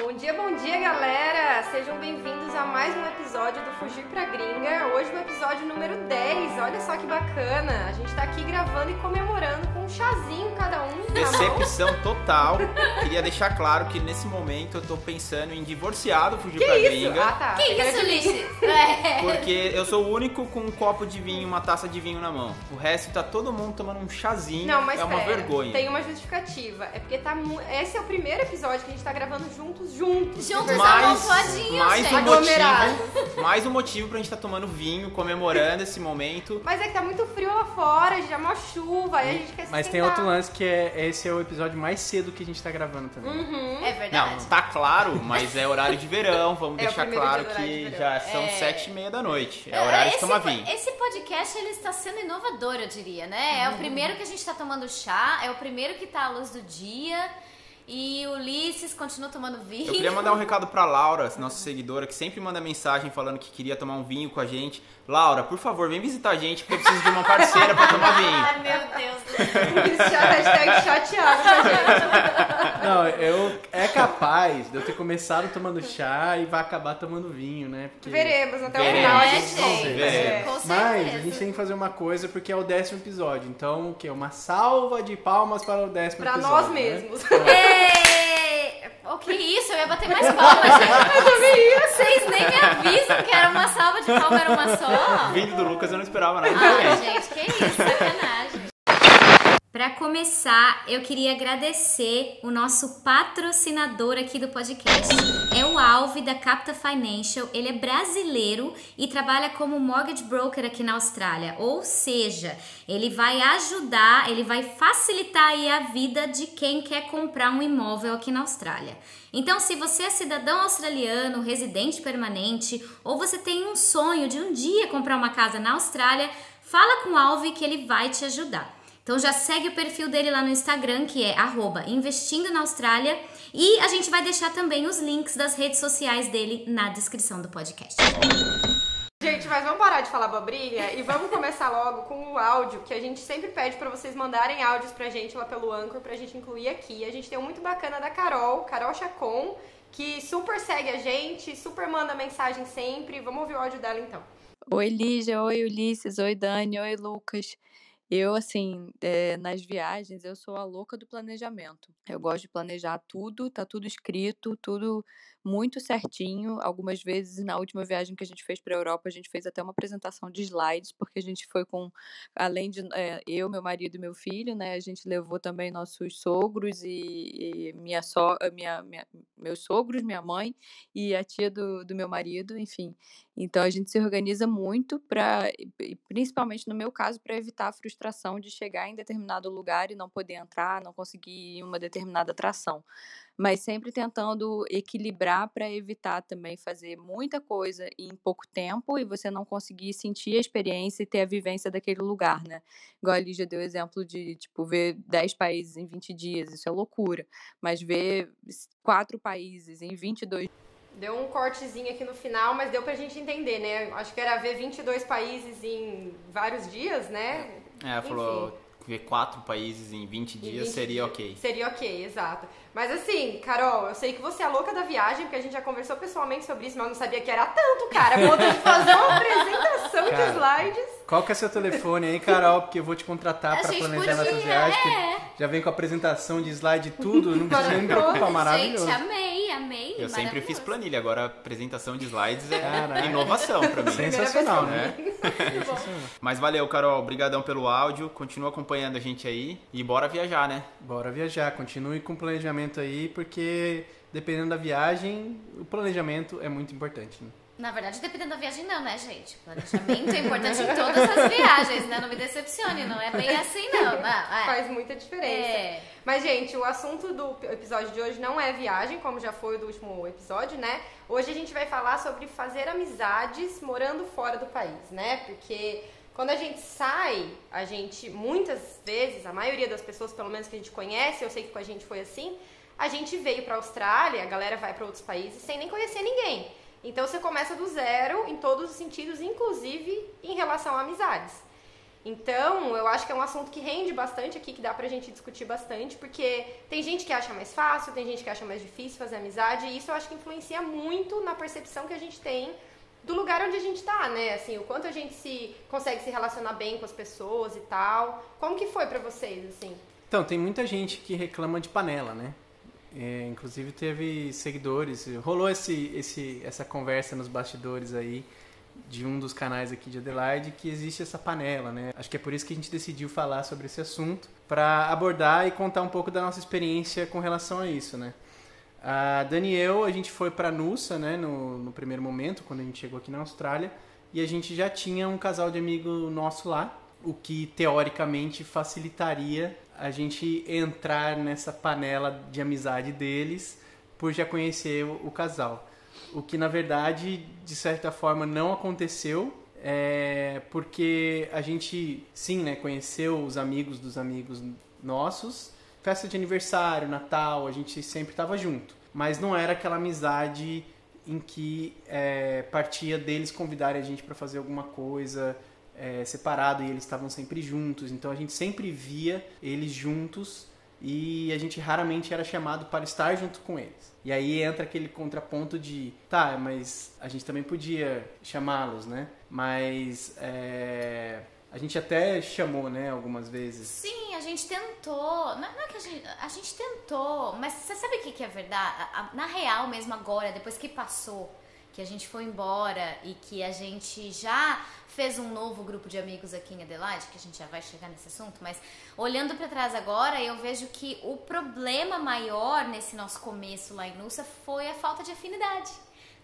Bom dia, bom dia, galera! Sejam bem-vindos a mais um episódio do Fugir pra Gringa. Hoje no episódio número 10. Olha só que bacana! A gente tá aqui gravando e comemorando com chazinho cada um. mão. Decepção total. Queria deixar claro que nesse momento eu tô pensando em divorciar do Fugir Que pra isso? Gringa. Ah, tá. Que isso, Ulisses? É. Porque eu sou o único com um copo de vinho, uma taça de vinho na mão. O resto tá todo mundo tomando um chazinho. Não, mas é uma pera, vergonha. Tem uma justificativa. É porque tá mu... esse é o primeiro episódio que a gente tá gravando juntos, juntos. Juntos amontoadinhos, mais um gente. Motivo, mais um motivo pra gente estar tomando vinho, comemorando esse momento. Mas é que tá muito frio lá fora, já é uma chuva, aí a gente quer se Mas tem outro lance que é esse é o episódio mais cedo que a gente tá gravando também. Uhum. É verdade. Não, tá claro, mas é horário de verão. Vamos É deixar claro de que verão. já são É. sete e meia da noite. É horário de tomar vinho. esse podcast ele está sendo inovador, eu diria, né? É Uhum. o primeiro que a gente tá tomando chá, é o primeiro que tá à luz do dia. E o Ulisses continua tomando vinho. Eu queria mandar um recado pra Laura, nossa seguidora, que sempre manda mensagem falando que queria tomar um vinho com a gente. Laura, por favor, vem visitar a gente, porque eu preciso de uma parceira pra tomar vinho. Ai, meu Deus hashtag chateado pra gente. Não, eu é capaz de eu ter começado tomando chá e vai acabar tomando vinho, né? Porque... Veremos até o final. a É, gente. Veremos. É. Com certeza. Mas a gente tem que fazer uma coisa porque é o décimo episódio. Então, o quê? Uma salva de palmas para o décimo Pra episódio. nós né? mesmos. O que isso? Eu ia bater mais palmas, gente. Vocês nem me avisam que era uma salva de palmas, era uma só. Vindo do Lucas, eu não esperava nada Ah, gente, que isso, sacanagem. Para começar, eu queria agradecer o nosso patrocinador aqui do podcast. É o Alve da Capta Financial. Ele é brasileiro e trabalha como mortgage broker aqui na Austrália. Ou seja, ele vai ajudar, ele vai facilitar a vida de quem quer comprar um imóvel aqui na Austrália. Então, se você é cidadão australiano, residente permanente, ou você tem um sonho de um dia comprar uma casa na Austrália, fala com o Alve que ele vai te ajudar. Então já segue o perfil dele lá no Instagram, que é arroba investindo na Austrália. E a gente vai deixar também os links das redes sociais dele na descrição do podcast. Gente, mas vamos parar de falar bobrinha e vamos começar logo com o áudio, que a gente sempre pede pra vocês mandarem áudios pra gente lá pelo Anchor, pra gente incluir aqui. A gente tem um muito bacana da Carol, Carol Chacon, que super segue a gente, super manda mensagem sempre. Vamos ouvir o áudio dela então. Oi, Lígia. Oi, Ulisses. Oi, Dani. Oi, Lucas. Eu, assim, eh, nas viagens, eu sou a louca do planejamento. Eu gosto de planejar tudo, tá tudo escrito, tudo muito certinho. Algumas vezes, na última viagem que a gente fez para a Europa, a gente fez até uma apresentação de slides, porque a gente foi com, além de eh, eu, meu marido e meu filho, né? A gente levou também nossos sogros e, e minha so, eh, minha, minha, meus sogros, minha mãe e a tia do, do meu marido, enfim. Então a gente se organiza muito para, principalmente no meu caso, para evitar a frustração de chegar em determinado lugar e não poder entrar, não conseguir uma determinada atração. Mas sempre tentando equilibrar para evitar também fazer muita coisa em pouco tempo e você não conseguir sentir a experiência e ter a vivência daquele lugar, né? Igual a Lígia deu o exemplo de, tipo, ver 10 países em 20 dias, isso é loucura. Mas ver quatro países em 22 Deu um cortezinho aqui no final, mas deu pra gente entender, né? Acho que era ver 22 países em vários dias, né? É, ela falou ver quatro países em 20 Em dias 20 seria ok. Seria ok, exato. Mas assim, Carol, eu sei que você é a louca da viagem, porque a gente já conversou pessoalmente sobre isso, mas eu não sabia que era tanto, cara. A ponto de fazer uma apresentação de Cara, slides. Qual que é seu telefone aí, Carol? Porque eu vou te contratar A para planejar nossas viagens. é. Já vem com a apresentação de slide e tudo, não precisa nem preocupar, maravilhoso. Gente, amei, amei. Eu sempre fiz planilha, agora a apresentação de slides é Caraca. inovação pra mim. Sensacional, né? Mas valeu, Carol. Obrigadão pelo áudio. Continua acompanhando a gente aí. E bora viajar, né? Bora viajar, continue com o planejamento aí, porque dependendo da viagem, o planejamento é muito importante. Né? Na verdade, dependendo da viagem, não, né, gente? Planejamento é importante em todas as viagens, né? Não me decepcione, não é bem assim, não. não é. Faz muita diferença. É. Mas, gente, o assunto do episódio de hoje não é viagem, como já foi o do último episódio, né? Hoje a gente vai falar sobre fazer amizades morando fora do país, né? Porque quando a gente sai, a gente, muitas vezes, a maioria das pessoas, pelo menos que a gente conhece, eu sei que com a gente foi assim, a gente veio pra Austrália, a galera vai pra outros países sem nem conhecer ninguém. Então você começa do zero em todos os sentidos, inclusive em relação a amizades. Então, eu acho que é um assunto que rende bastante aqui, que dá pra gente discutir bastante, porque tem gente que acha mais fácil, tem gente que acha mais difícil fazer amizade, e isso eu acho que influencia muito na percepção que a gente tem do lugar onde a gente tá, né? Assim, o quanto a gente se consegue se relacionar bem com as pessoas e tal. Como que foi pra vocês, assim? Então, tem muita gente que reclama de panela, né? É, inclusive teve seguidores, rolou esse, esse, essa conversa nos bastidores aí de um dos canais aqui de Adelaide que existe essa panela, né? Acho que é por isso que a gente decidiu falar sobre esse assunto para abordar e contar um pouco da nossa experiência com relação a isso, né? A Daniel, a gente foi para Nusa, né, no, no primeiro momento, quando a gente chegou aqui na Austrália, e a gente já tinha um casal de amigo nosso lá, o que teoricamente facilitaria a gente entrar nessa panela de amizade deles por já conhecer o, casal. O que na verdade, de certa forma, não aconteceu, é porque a gente, sim, né, conheceu os amigos dos amigos nossos, festa de aniversário, Natal, a gente sempre estava junto. Mas não era aquela amizade em que é, partia deles convidarem a gente para fazer alguma coisa é, separado e eles estavam sempre juntos. Então a gente sempre via eles juntos e a gente raramente era chamado para estar junto com eles. E aí entra aquele contraponto de, tá, mas a gente também podia chamá-los, né? Mas é, a gente até chamou, né, algumas vezes. Sim, a gente tentou. Não, é que a gente. A gente tentou, mas você sabe o que, que é verdade? Na real mesmo agora, depois que passou, que a gente foi embora e que a gente já fez um novo grupo de amigos aqui em Adelaide, que a gente já vai chegar nesse assunto, mas olhando para trás agora, eu vejo que o problema maior nesse nosso começo lá em Nussa foi a falta de afinidade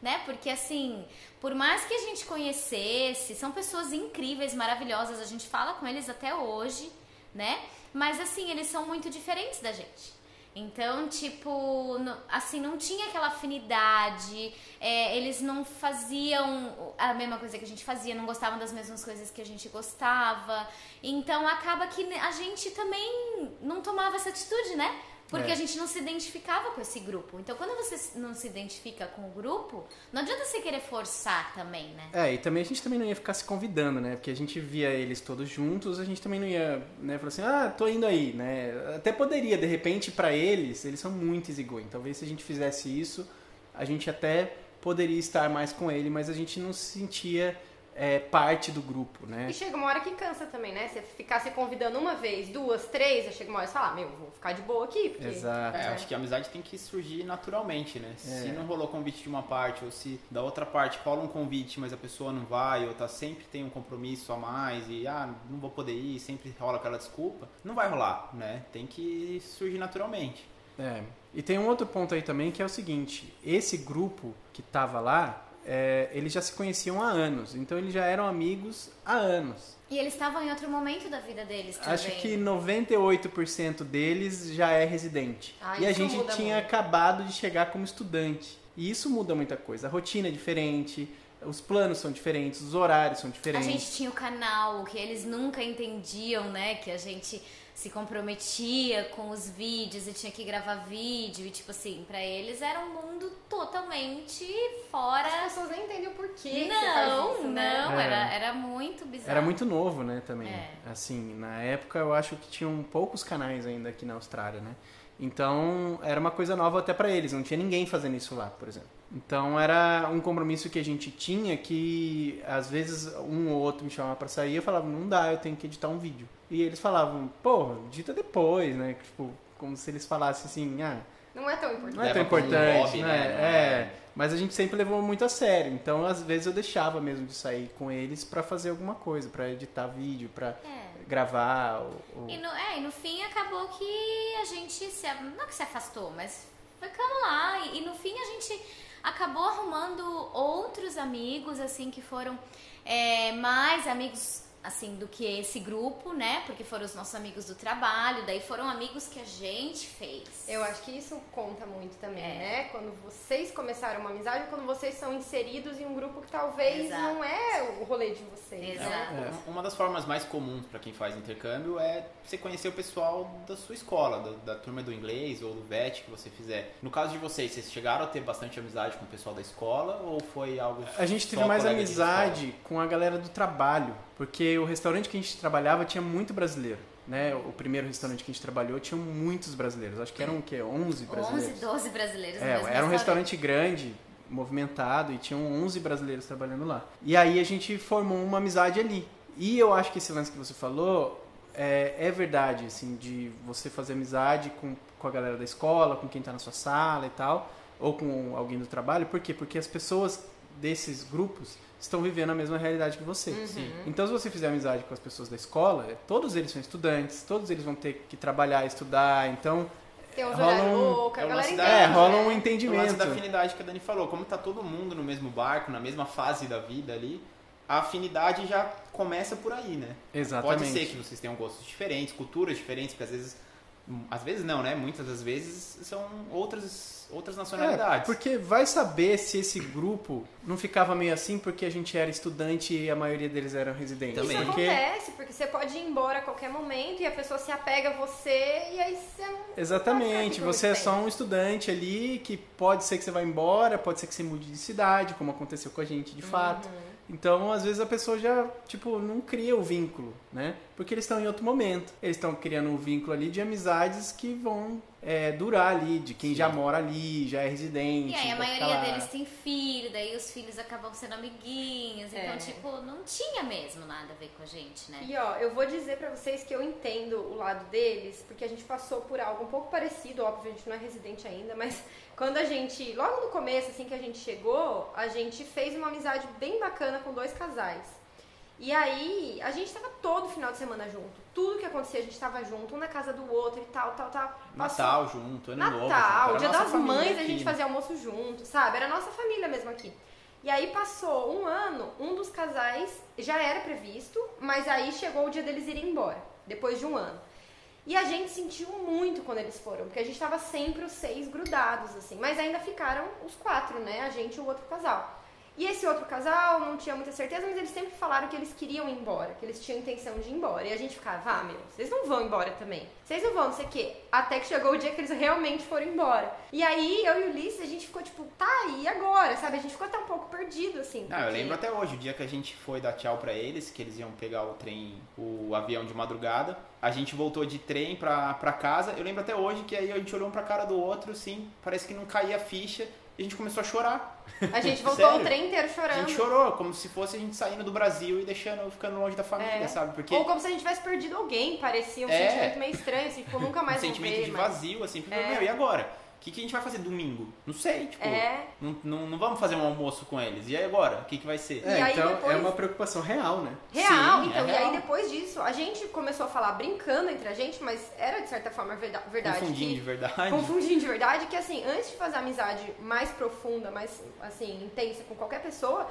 né? Porque assim, por mais que a gente conhecesse, são pessoas incríveis, maravilhosas, a gente fala com eles até hoje, né? Mas assim, eles são muito diferentes da gente. Então, tipo, assim, não tinha aquela afinidade, é, eles não faziam a mesma coisa que a gente fazia, não gostavam das mesmas coisas que a gente gostava. Então, acaba que a gente também não tomava essa atitude, né? Porque é. a gente não se identificava com esse grupo. Então, quando você não se identifica com o grupo, não adianta você querer forçar também, né? É, e também a gente também não ia ficar se convidando, né? Porque a gente via eles todos juntos, a gente também não ia, né, falar assim, ah, tô indo aí, né? Até poderia, de repente, para eles, eles são muito easygoing. Talvez se a gente fizesse isso, a gente até poderia estar mais com ele, mas a gente não se sentia é, parte do grupo, né? E chega uma hora que cansa também, né? Você ficar se convidando uma vez, duas, três, aí chega uma hora e fala, ah, meu, vou ficar de boa aqui. Porque... Exato. É, acho que a amizade tem que surgir naturalmente, né? É. Se não rolou convite de uma parte, ou se da outra parte rola um convite, mas a pessoa não vai, ou tá sempre tem um compromisso a mais, e ah, não vou poder ir, sempre rola aquela desculpa, não vai rolar, né? Tem que surgir naturalmente. É. E tem um outro ponto aí também que é o seguinte: esse grupo que tava lá, é, eles já se conheciam há anos, então eles já eram amigos há anos. E eles estavam em outro momento da vida deles também. Acho que 98% deles já é residente. Ah, e a gente tinha muito. acabado de chegar como estudante. E isso muda muita coisa. A rotina é diferente, os planos são diferentes, os horários são diferentes. A gente tinha o canal, que eles nunca entendiam, né? Que a gente se comprometia com os vídeos e tinha que gravar vídeo e tipo assim, para eles era um mundo totalmente fora. As pessoas nem entendem o porquê. Não, isso, né? não, é. era, era muito bizarro. Era muito novo, né, também. É. Assim, na época eu acho que tinham poucos canais ainda aqui na Austrália, né? Então era uma coisa nova até para eles, não tinha ninguém fazendo isso lá, por exemplo. Então era um compromisso que a gente tinha que às vezes um ou outro me chamava para sair, eu falava, não dá, eu tenho que editar um vídeo. E eles falavam, pô, edita depois, né? Tipo, como se eles falassem assim, ah, não é tão importante. Não é tão importante, hobby, né? né? É. Mas a gente sempre levou muito a sério. Então, às vezes eu deixava mesmo de sair com eles para fazer alguma coisa, para editar vídeo, para é. gravar. Ou... E, no, é, e no fim acabou que a gente se, não que se afastou, mas ficamos lá e, e no fim a gente acabou arrumando outros amigos, assim, que foram é, mais amigos assim, do que esse grupo, né? Porque foram os nossos amigos do trabalho, daí foram amigos que a gente fez. Eu acho que isso conta muito também, é. né? Quando vocês começaram uma amizade, quando vocês são inseridos em um grupo que talvez Exato. não é o rolê de vocês. Exato. Né? É. Uma das formas mais comuns para quem faz intercâmbio é você conhecer o pessoal da sua escola, da, da, turma do inglês ou do VET que você fizer. No caso de vocês, vocês chegaram a ter bastante amizade com o pessoal da escola ou foi algo A gente teve mais amizade com a galera do trabalho, porque o restaurante que a gente trabalhava tinha muito brasileiro. Né? O primeiro restaurante que a gente trabalhou tinha muitos brasileiros. Acho que eram o quê? 11 brasileiros. 11, 12 brasileiros. É, era um restaurante grande, movimentado, e tinham 11 brasileiros trabalhando lá. E aí a gente formou uma amizade ali. E eu acho que esse lance que você falou é, é verdade, assim, de você fazer amizade com, com a galera da escola, com quem tá na sua sala e tal, ou com alguém do trabalho. Por quê? Porque as pessoas desses grupos estão vivendo a mesma realidade que você. Então, se você fizer amizade com as pessoas da escola, todos eles são estudantes, todos eles vão ter que trabalhar, estudar, então Tem uns rola um- loucos, é a uma galera cidade- entende, é, rola né? um entendimento. da afinidade que a Dani falou, como tá todo mundo no mesmo barco, na mesma fase da vida ali, a afinidade já começa por aí, né? Exatamente. Pode ser que vocês tenham gostos diferentes, culturas diferentes, porque às vezes. Às vezes não, né? Muitas das vezes são outras, outras É, nacionalidades. porque vai saber se esse grupo não ficava meio assim porque a gente era estudante e a maioria deles eram residentes. Também. Isso Porque, acontece, porque você pode ir embora a qualquer momento e a pessoa se apega a você e aí você não. exatamente, Não você é só um estudante ali que pode ser que você vá embora, pode ser que você mude de cidade, como aconteceu com a gente de fato. Uhum. Então, às vezes a pessoa já, tipo, não cria o vínculo, né? Porque eles estão em outro momento. Eles estão criando um vínculo ali de amizades que vão é, durar ali, de quem já mora ali, já é residente. E aí a maioria lá. deles tem filho, daí os filhos acabam sendo amiguinhos. Então, É. tipo, não tinha mesmo nada a ver com a gente, né? E ó, eu vou dizer pra vocês que eu entendo o lado deles, porque a gente passou por algo um pouco parecido, óbvio, a gente não é residente ainda, mas quando a gente, logo no começo, assim que a gente chegou, a gente fez uma amizade bem bacana com dois casais. E aí, a gente tava todo final de semana junto. Tudo que acontecia, a gente tava junto, um na casa do outro e tal, tal, tal. Passou- Natal junto, ano novo. Natal, junto, Dia a das Mães, a aqui, gente né? fazia almoço junto, sabe? Era a nossa família mesmo aqui. E aí passou um ano, um dos casais já era previsto, mas aí chegou o dia deles irem embora, depois de um ano. E a gente sentiu muito quando eles foram, porque a gente tava sempre os seis grudados, assim. Mas ainda ficaram os quatro, né? A gente e o outro casal. E esse outro casal não tinha muita certeza, mas eles sempre falaram que eles queriam ir embora, que eles tinham intenção de ir embora. E a gente ficava, ah, meu, vocês não vão embora também. Vocês não vão, não sei o quê. Até que chegou o dia que eles realmente foram embora. E aí, eu e o Ulisses, a gente ficou tipo, tá, e agora? Sabe? A gente ficou até um pouco perdido, assim. Não, eu porque- lembro até hoje, o dia que a gente foi dar tchau pra eles, que eles iam pegar o trem, o avião de madrugada. A gente voltou de trem pra, pra casa. Eu lembro até hoje que aí a gente olhou um pra cara do outro, assim, parece que não caía a ficha. E a gente começou a chorar. A gente voltou Sério? o trem inteiro A chorando. gente chorou, como se fosse a gente saindo do Brasil e deixando, ficando longe da família, É. sabe? Porque Ou como se a gente tivesse perdido alguém, parecia um É. sentimento meio estranho, assim, tipo, nunca mais um sentimento ver, de mas- vazio, assim. Porque, É. meu, e agora? O que, que a gente vai fazer domingo? Não sei, tipo, É. não, não, não vamos fazer um almoço com eles. E aí agora? O que, que vai ser? É, então depois- é uma preocupação real, né? Real, Sim, então. é E aí real. depois disso, a gente começou a falar brincando entre a gente, mas era de certa forma verda- verdade. Confundindo que- de verdade. Confundindo de verdade, que assim, antes de fazer amizade mais profunda, mais assim, intensa com qualquer pessoa,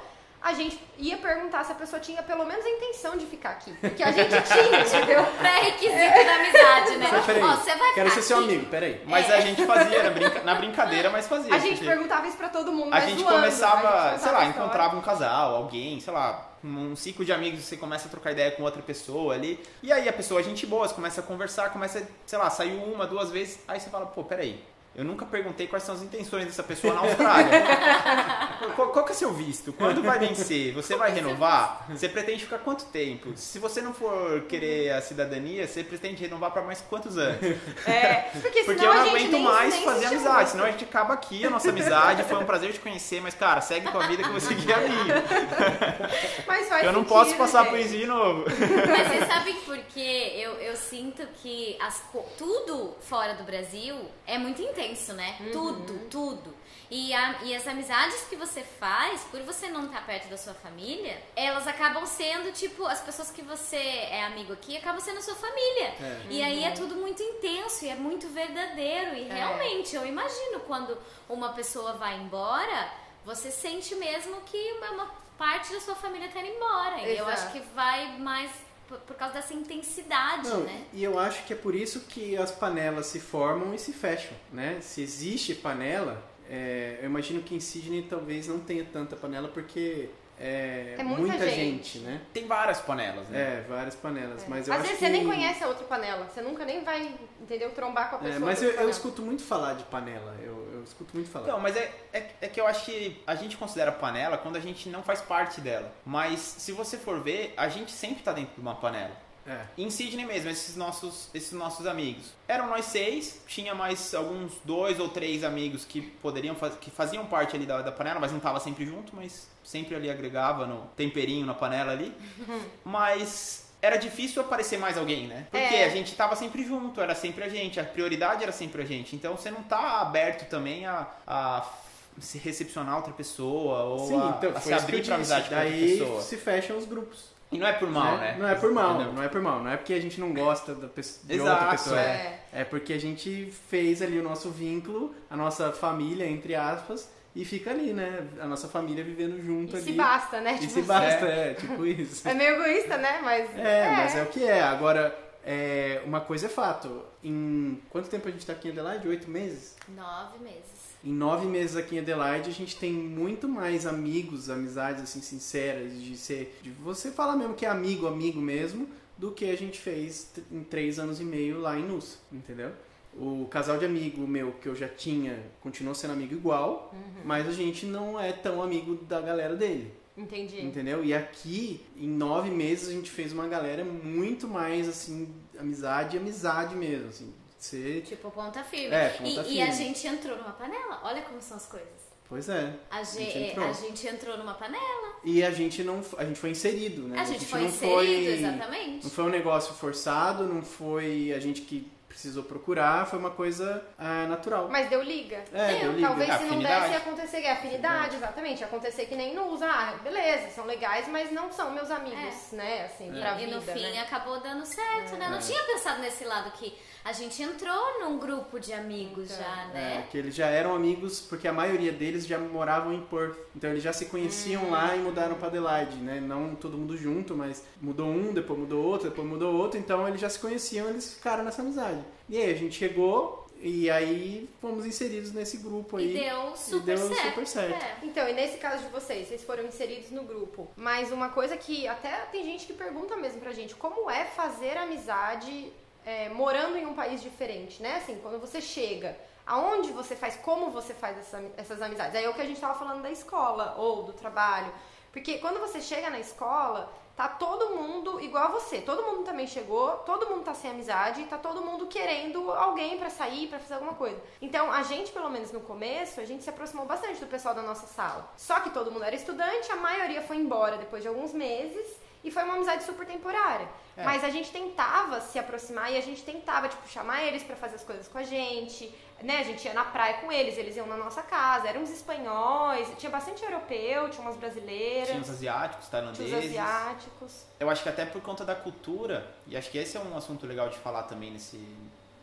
a gente ia perguntar se a pessoa tinha pelo menos a intenção de ficar aqui. Porque a gente tinha, entendeu? Pré-requisito da amizade, né? Mas peraí, Ó, você vai quero ficar ser seu aqui? amigo, peraí. Mas a gente fazia na, brinca- na brincadeira, mas fazia. A gente porque perguntava isso pra todo mundo, a gente zoando, começava, a gente sei lá, encontrava um casal, alguém, sei lá, um ciclo de amigos, você começa a trocar ideia com outra pessoa ali. E aí a pessoa, gente boa, você começa a conversar, começa, sei lá, saiu uma, duas vezes, aí você fala, pô, peraí. Eu nunca perguntei quais são as intenções dessa pessoa na Austrália. qual, qual que é seu visto? Quando vai vencer? Você vai renovar? Você pretende ficar quanto tempo? Se você não for querer a cidadania, você pretende renovar para mais quantos anos? É, porque, Porque senão eu não aguento mais nem fazer amizade, chama. senão a gente acaba aqui a nossa amizade. Foi um prazer te conhecer, mas cara, segue tua vida que vou seguir a minha. Mas faz Eu não sentido, posso passar gente. por isso de novo. Mas vocês sabem por quê? Eu, eu sinto que as, tudo fora do Brasil é muito intenso, né? Tudo, tudo. E, a- e as amizades que você faz, por você não estar perto da sua família, elas acabam sendo, tipo, as pessoas que você é amigo aqui acabam sendo sua família. E aí é tudo muito intenso e é muito verdadeiro. E realmente, eu imagino quando uma pessoa vai embora, você sente mesmo que uma, uma parte da sua família tá indo embora. E eu acho que vai mais por, por causa dessa intensidade, Não, né? E eu acho que é por isso que as panelas se formam e se fecham, né? Se existe panela, é, eu imagino que em Sydney talvez não tenha tanta panela porque é, É muita gente. gente. né? Tem várias panelas, né? É, várias panelas. Mas eu Às acho vezes que... você nem conhece a outra panela. Você nunca nem vai, entendeu, trombar com a É, pessoa. mas da eu, eu escuto muito falar de panela. Eu escuto muito falar. Não, mas é, é, é que eu acho que a gente considera panela quando a gente não faz parte dela. Mas se você for ver, a gente sempre tá dentro de uma panela. É. Em Sydney mesmo, esses nossos, esses nossos amigos. Eram nós seis, tinha mais alguns dois ou três amigos que poderiam faz, que faziam parte ali da, da panela, mas não tava sempre junto, mas sempre ali agregava no temperinho na panela ali. mas era difícil aparecer mais alguém, né? Porque É. a gente tava sempre junto, era sempre a gente, a prioridade era sempre a gente. Então você não tá aberto também a, a se recepcionar outra pessoa ou Sim, a, então, a se abrir pra amizade com outra Daí pessoa. se fecham os grupos. E não é por mal, né? Não é por mal, Entendeu? não é por mal. Não é porque a gente não gosta da pessoa, de Exato, outra pessoa. é. É porque a gente fez ali o nosso vínculo, a nossa família, entre aspas, e fica ali, né? A nossa família vivendo junto E ali. se basta, né? E Tipo se assim. basta, é, tipo isso. É meio egoísta, né? Mas. É, mas é o que é. Agora, é, uma coisa é fato. Em quanto tempo a gente tá aqui em Adelaide? Oito meses? Nove meses. Em nove meses aqui em Adelaide, a gente tem muito mais amigos, amizades assim sinceras, de ser, de você falar mesmo que é amigo, amigo mesmo, do que a gente fez em três anos e meio lá em Nus, entendeu? O casal de amigo meu que eu já tinha continuou sendo amigo igual, mas a gente não é tão amigo da galera dele. Entendi. Entendeu? E aqui, em nove meses, a gente fez uma galera muito mais, assim, amizade, amizade mesmo, assim. Ser... Tipo, ponta firme. É, ponta e, firme. e a gente entrou numa panela. Olha como são as coisas. Pois é. A, gente ge- entrou. a gente entrou numa panela. E a gente não... A gente foi inserido, né? A gente foi não inserido, foi- exatamente. Não foi um negócio forçado, não foi a gente que precisou procurar, foi uma coisa ah, natural. Mas deu liga. É, deu liga. Talvez se não desse ia acontecer, é afinidade, exatamente. Ia acontecer que nem nos, ah, beleza, são legais, mas não são meus amigos, né? Assim, E, pra e vida, no fim né? acabou dando certo, né? Não tinha pensado nesse lado que a gente entrou num grupo de amigos Então, já, É, né? que eles já eram amigos, porque a maioria deles já moravam em Perth. Então eles já se conheciam lá e mudaram para Adelaide, né? Não todo mundo junto, mas mudou um, depois mudou outro, depois mudou outro. Então eles já se conheciam, eles ficaram nessa amizade. E aí a gente chegou e aí fomos inseridos nesse grupo aí. E deu super deu certo. super certo. É. Então, e nesse caso de vocês, vocês foram inseridos no grupo. Mas uma coisa que até tem gente que pergunta mesmo pra gente, como é fazer amizade é, morando em um país diferente, né? Assim, quando você chega, aonde você faz, como você faz essa- essas amizades? Aí é o que a gente tava falando da escola ou do trabalho. Porque quando você chega na escola, tá todo mundo igual a você. Todo mundo também chegou, todo mundo tá sem amizade, tá todo mundo querendo alguém pra sair, pra fazer alguma coisa. Então, a gente, pelo menos no começo, a gente se aproximou bastante do pessoal da nossa sala. Só que todo mundo era estudante, a maioria foi embora depois de alguns meses e foi uma amizade super temporária. É. Mas a gente tentava se aproximar e a gente tentava, tipo, chamar eles pra fazer as coisas com a gente, né? A gente ia na praia com eles, eles iam na nossa casa, eram uns espanhóis, tinha bastante europeu, tinha umas brasileiras, Tinha os asiáticos, tinha os tailandeses. asiáticos. Eu acho que até por conta da cultura, e acho que esse é um assunto legal de falar também nesse,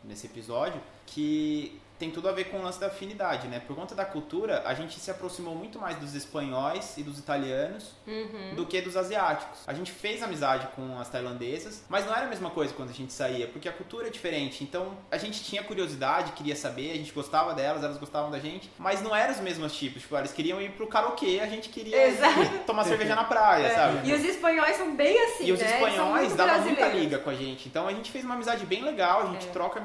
nesse episódio, que tem tudo a ver com o lance da afinidade, né? Por conta da cultura, a gente se aproximou muito mais dos espanhóis e dos italianos Uhum. do que dos asiáticos. A gente fez amizade com as tailandesas, mas não era a mesma coisa quando a gente saía, porque a cultura é diferente. Então a gente tinha curiosidade, queria saber, a gente gostava delas, elas gostavam da gente, mas não eram os mesmos tipos. Tipo, eles queriam ir pro karaokê, a gente queria tomar cerveja na praia, sabe? E os espanhóis são bem assim, E os né? Espanhóis davam muita liga com a gente. Então a gente fez uma amizade bem legal, a gente É. troca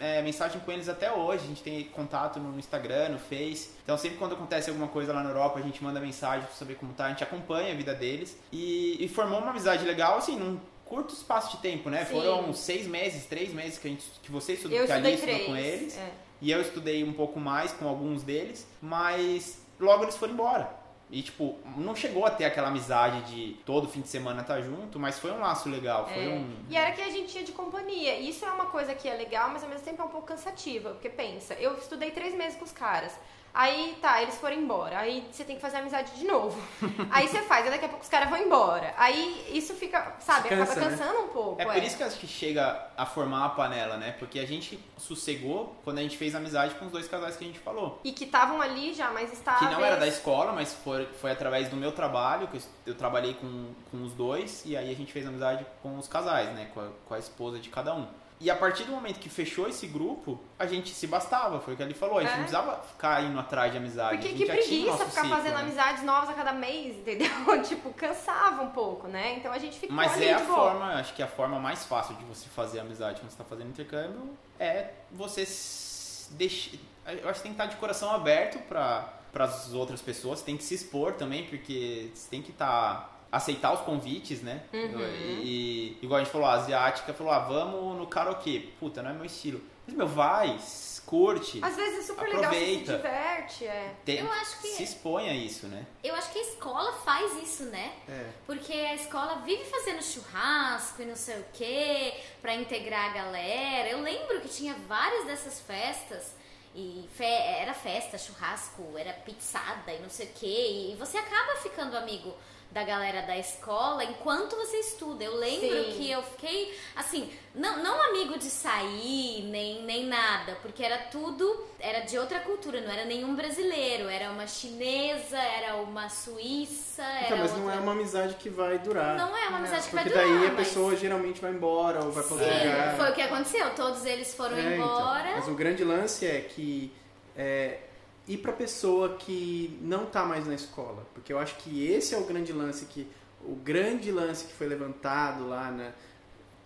é, mensagem com eles até hoje. Gente tem contato no Instagram, no Face. Então sempre quando acontece alguma coisa lá na Europa, a gente manda mensagem pra saber como tá, a gente acompanha a vida deles. E, e formou uma amizade legal, assim, num curto espaço de tempo, né? Sim. Foram seis meses, três meses que, a gente, que você estudou, que a estudou com eles. é. E eu estudei um pouco mais com alguns deles, mas logo eles foram embora. E, tipo, não chegou a ter aquela amizade de todo fim de semana estar junto, mas foi um laço legal. Foi É. um. E era que a gente tinha de companhia. E isso é uma coisa que é legal, mas ao mesmo tempo é um pouco cansativa. Porque pensa, eu estudei três meses com os caras. Aí tá, eles foram embora. Aí você tem que fazer amizade de novo. aí você faz, aí daqui a pouco os caras vão embora. Aí isso fica, sabe, Cansa, acaba né? cansando um pouco. É por isso que acho que chega a formar a panela, né? Porque a gente sossegou quando a gente fez amizade com os dois casais que a gente falou. E que estavam ali já mais Que estáveis. não era da escola, mas foi, foi através do meu trabalho, que eu, eu trabalhei com, com os dois, e aí a gente fez amizade com os casais, né? Com a, com a esposa de cada um. E a partir do momento que fechou esse grupo, a gente se bastava, foi o que ele falou. A gente É. não precisava ficar indo atrás de amizade. Porque que preguiça ficar ciclo, fazendo né? amizades novas a cada mês, entendeu? tipo, cansava um pouco, né? Então a gente ficou Mas ali é a boa. forma, acho que a forma mais fácil de você fazer amizade quando você está fazendo intercâmbio é você s- deix- eu acho que tem que estar de coração aberto para as outras pessoas, tem que se expor também, porque você tem que estar aceitar os convites, né? Uhum. E, e, igual a gente falou, a asiática falou, ah, vamos no karaokê. Puta, não é meu estilo. Mas, meu, vai, curte. Às vezes é super aproveita. legal, você se diverte, é. Tem, Eu acho que- Se expõe a isso, né? Eu acho que a escola faz isso, né? É. Porque a escola vive fazendo churrasco e não sei o quê, pra integrar a galera. Eu lembro que tinha várias dessas festas. E fe- era festa, churrasco, era pizzada e não sei o quê. E você acaba ficando amigo da galera da escola enquanto você estuda. Eu lembro Sim. que eu fiquei, assim, não, não amigo de sair, nem, nem nada, porque era tudo, era de outra cultura, não era nenhum brasileiro, era uma chinesa, era uma suíça, era Então, mas não outra... é uma amizade que vai durar. Não é uma amizade que vai Porque durar, daí a mas- pessoa geralmente vai embora ou vai pra outro Sim, lugar. foi o que aconteceu. Todos eles foram É, então. embora. Mas o grande lance é que é, ir pra pessoa que não tá mais na escola. Porque eu acho que esse é o grande lance que. O grande lance que foi levantado lá na,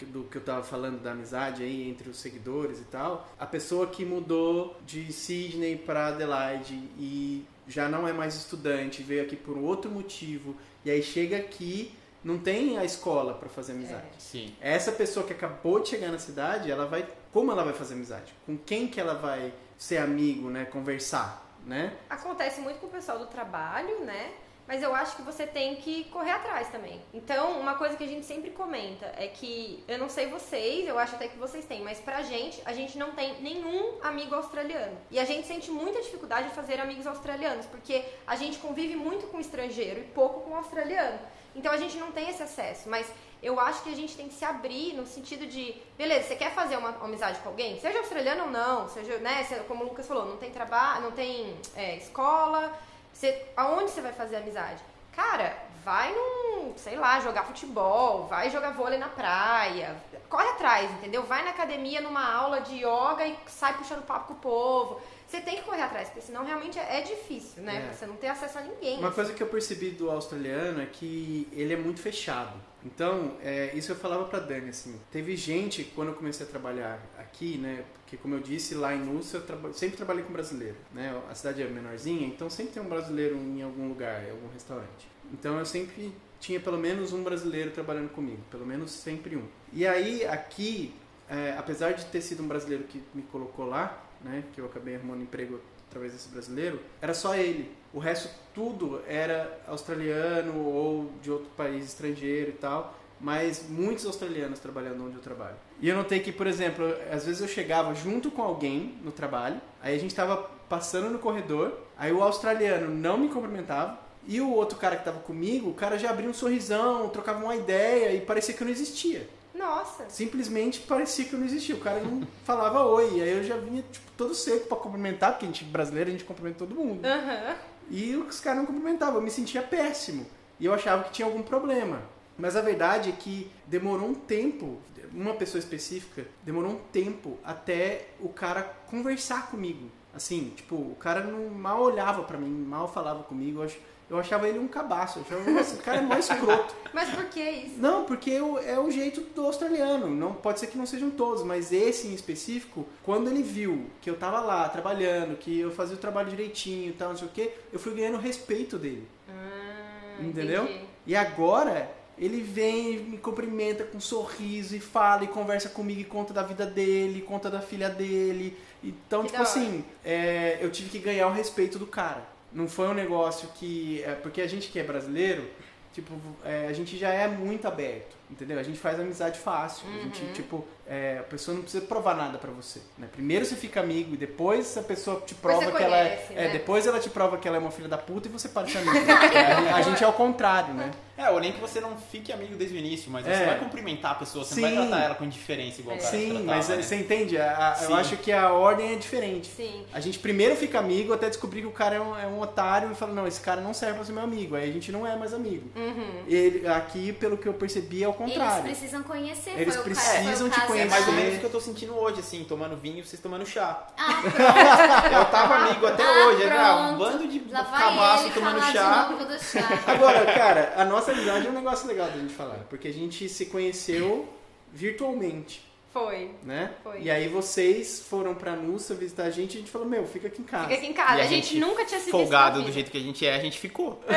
do que eu tava falando da amizade aí entre os seguidores e tal. A pessoa que mudou de Sydney para Adelaide e já não é mais estudante, veio aqui por outro motivo e aí chega aqui, não tem a escola para fazer amizade. Sim. Essa pessoa que acabou de chegar na cidade, ela vai. Como ela vai fazer amizade? Com quem que ela vai ser amigo, né? Conversar, né? Acontece muito com o pessoal do trabalho, né? Mas eu acho que você tem que correr atrás também. Então, uma coisa que a gente sempre comenta é que, eu não sei vocês, eu acho até que vocês têm, mas pra gente, a gente não tem nenhum amigo australiano. E a gente sente muita dificuldade de fazer amigos australianos, porque a gente convive muito com estrangeiro e pouco com australiano. Então a gente não tem esse acesso, mas eu acho que a gente tem que se abrir no sentido de, beleza, você quer fazer uma amizade com alguém, seja australiano ou não, seja, né, como o Lucas falou, não tem trabalho, não tem é, escola, você, aonde você vai fazer amizade? Cara, vai num, sei lá, jogar futebol, vai jogar vôlei na praia, corre atrás, entendeu? Vai na academia numa aula de yoga e sai puxando papo com o povo. Você tem que correr atrás, porque senão realmente é, é difícil, né? É. Você não tem acesso a ninguém. Uma coisa que eu percebi do australiano é que ele é muito fechado. Então, é, isso eu falava pra Dani, assim. Teve gente, quando eu comecei a trabalhar aqui, né? Porque, como eu disse, lá em Núcia eu traba- sempre trabalhei com brasileiro, né? A cidade é menorzinha, então sempre tem um brasileiro em algum lugar, em algum restaurante. Então, eu sempre tinha pelo menos um brasileiro trabalhando comigo, pelo menos sempre um. E aí, aqui, é, apesar de ter sido um brasileiro que me colocou lá, né? Que eu acabei arrumando emprego através desse brasileiro, era só ele. O resto tudo era australiano ou de outro país estrangeiro e tal, mas muitos australianos trabalhando onde eu trabalho. E eu notei que, por exemplo, às vezes eu chegava junto com alguém no trabalho, aí a gente tava passando no corredor, aí o australiano não me cumprimentava, e o outro cara que tava comigo, o cara já abria um sorrisão, trocava uma ideia e parecia que eu não existia Nossa, simplesmente parecia que eu não existia. O cara não falava oi. Aí eu já vinha tipo, todo seco pra cumprimentar, porque a gente brasileiro a gente cumprimenta todo mundo. aham. E os caras não cumprimentavam, eu me sentia péssimo. E eu achava que tinha algum problema. Mas a verdade é que demorou um tempo, uma pessoa específica, demorou um tempo até o cara conversar comigo. Assim, tipo, o cara não mal olhava pra mim, mal falava comigo. Eu, ach- eu achava ele um cabaço. Eu achava, nossa, o cara é mó escroto. Mas por que isso? Não, porque o- é o jeito do australiano. Não pode ser que não sejam todos, mas esse em específico, quando ele viu que eu tava lá trabalhando, que eu fazia o trabalho direitinho e tal, não sei o quê, eu fui ganhando o respeito dele. Ah, Entendeu? entendi. E agora ele vem, me cumprimenta com um sorriso e fala e conversa comigo e conta da vida dele, conta da filha dele. Então, Que tipo assim, é, eu tive que ganhar o respeito do cara. Não foi um negócio que. é, porque a gente que é brasileiro, tipo, é, a gente já é muito aberto, entendeu? A gente faz amizade fácil. A gente, Uhum. tipo, é, a pessoa não precisa provar nada pra você. Né? Primeiro você fica amigo e depois a pessoa te prova que ela é. é, né? depois ela te prova que ela é uma filha da puta e você para de ser amigo. É, a gente é o contrário, né? É, ou nem que você não fique amigo desde o início, mas É. você vai cumprimentar a pessoa, você não Sim. vai tratar ela com indiferença igual o cara Sim, tratava, mas né? você entende? A- a- eu acho que a ordem é diferente. Sim. A gente primeiro fica amigo até descobrir que o cara é um, é um otário e fala, não, esse cara não serve pra ser meu amigo. Aí a gente não é mais amigo. Uhum. Ele, aqui, pelo que eu percebi, é o Eles contrário. precisam conhecer. Eles foi o ca- foi o precisam te caso É conhecer. mais ou menos o que eu tô sentindo hoje, assim, tomando vinho e vocês tomando chá. Ah, pronto. Eu tava amigo até Ah, hoje, era um pronto. bando de cabaço tomando chá. de novo do chá. Agora, cara, a nossa amizade é um negócio legal da gente falar. Porque a gente se conheceu virtualmente. Foi. né? Foi. E aí vocês foram pra Nussa visitar a gente e a gente falou, meu, fica aqui em casa. Fica aqui em casa. E A, gente, nunca tinha se visto na folgado do jeito que a gente é, a gente ficou.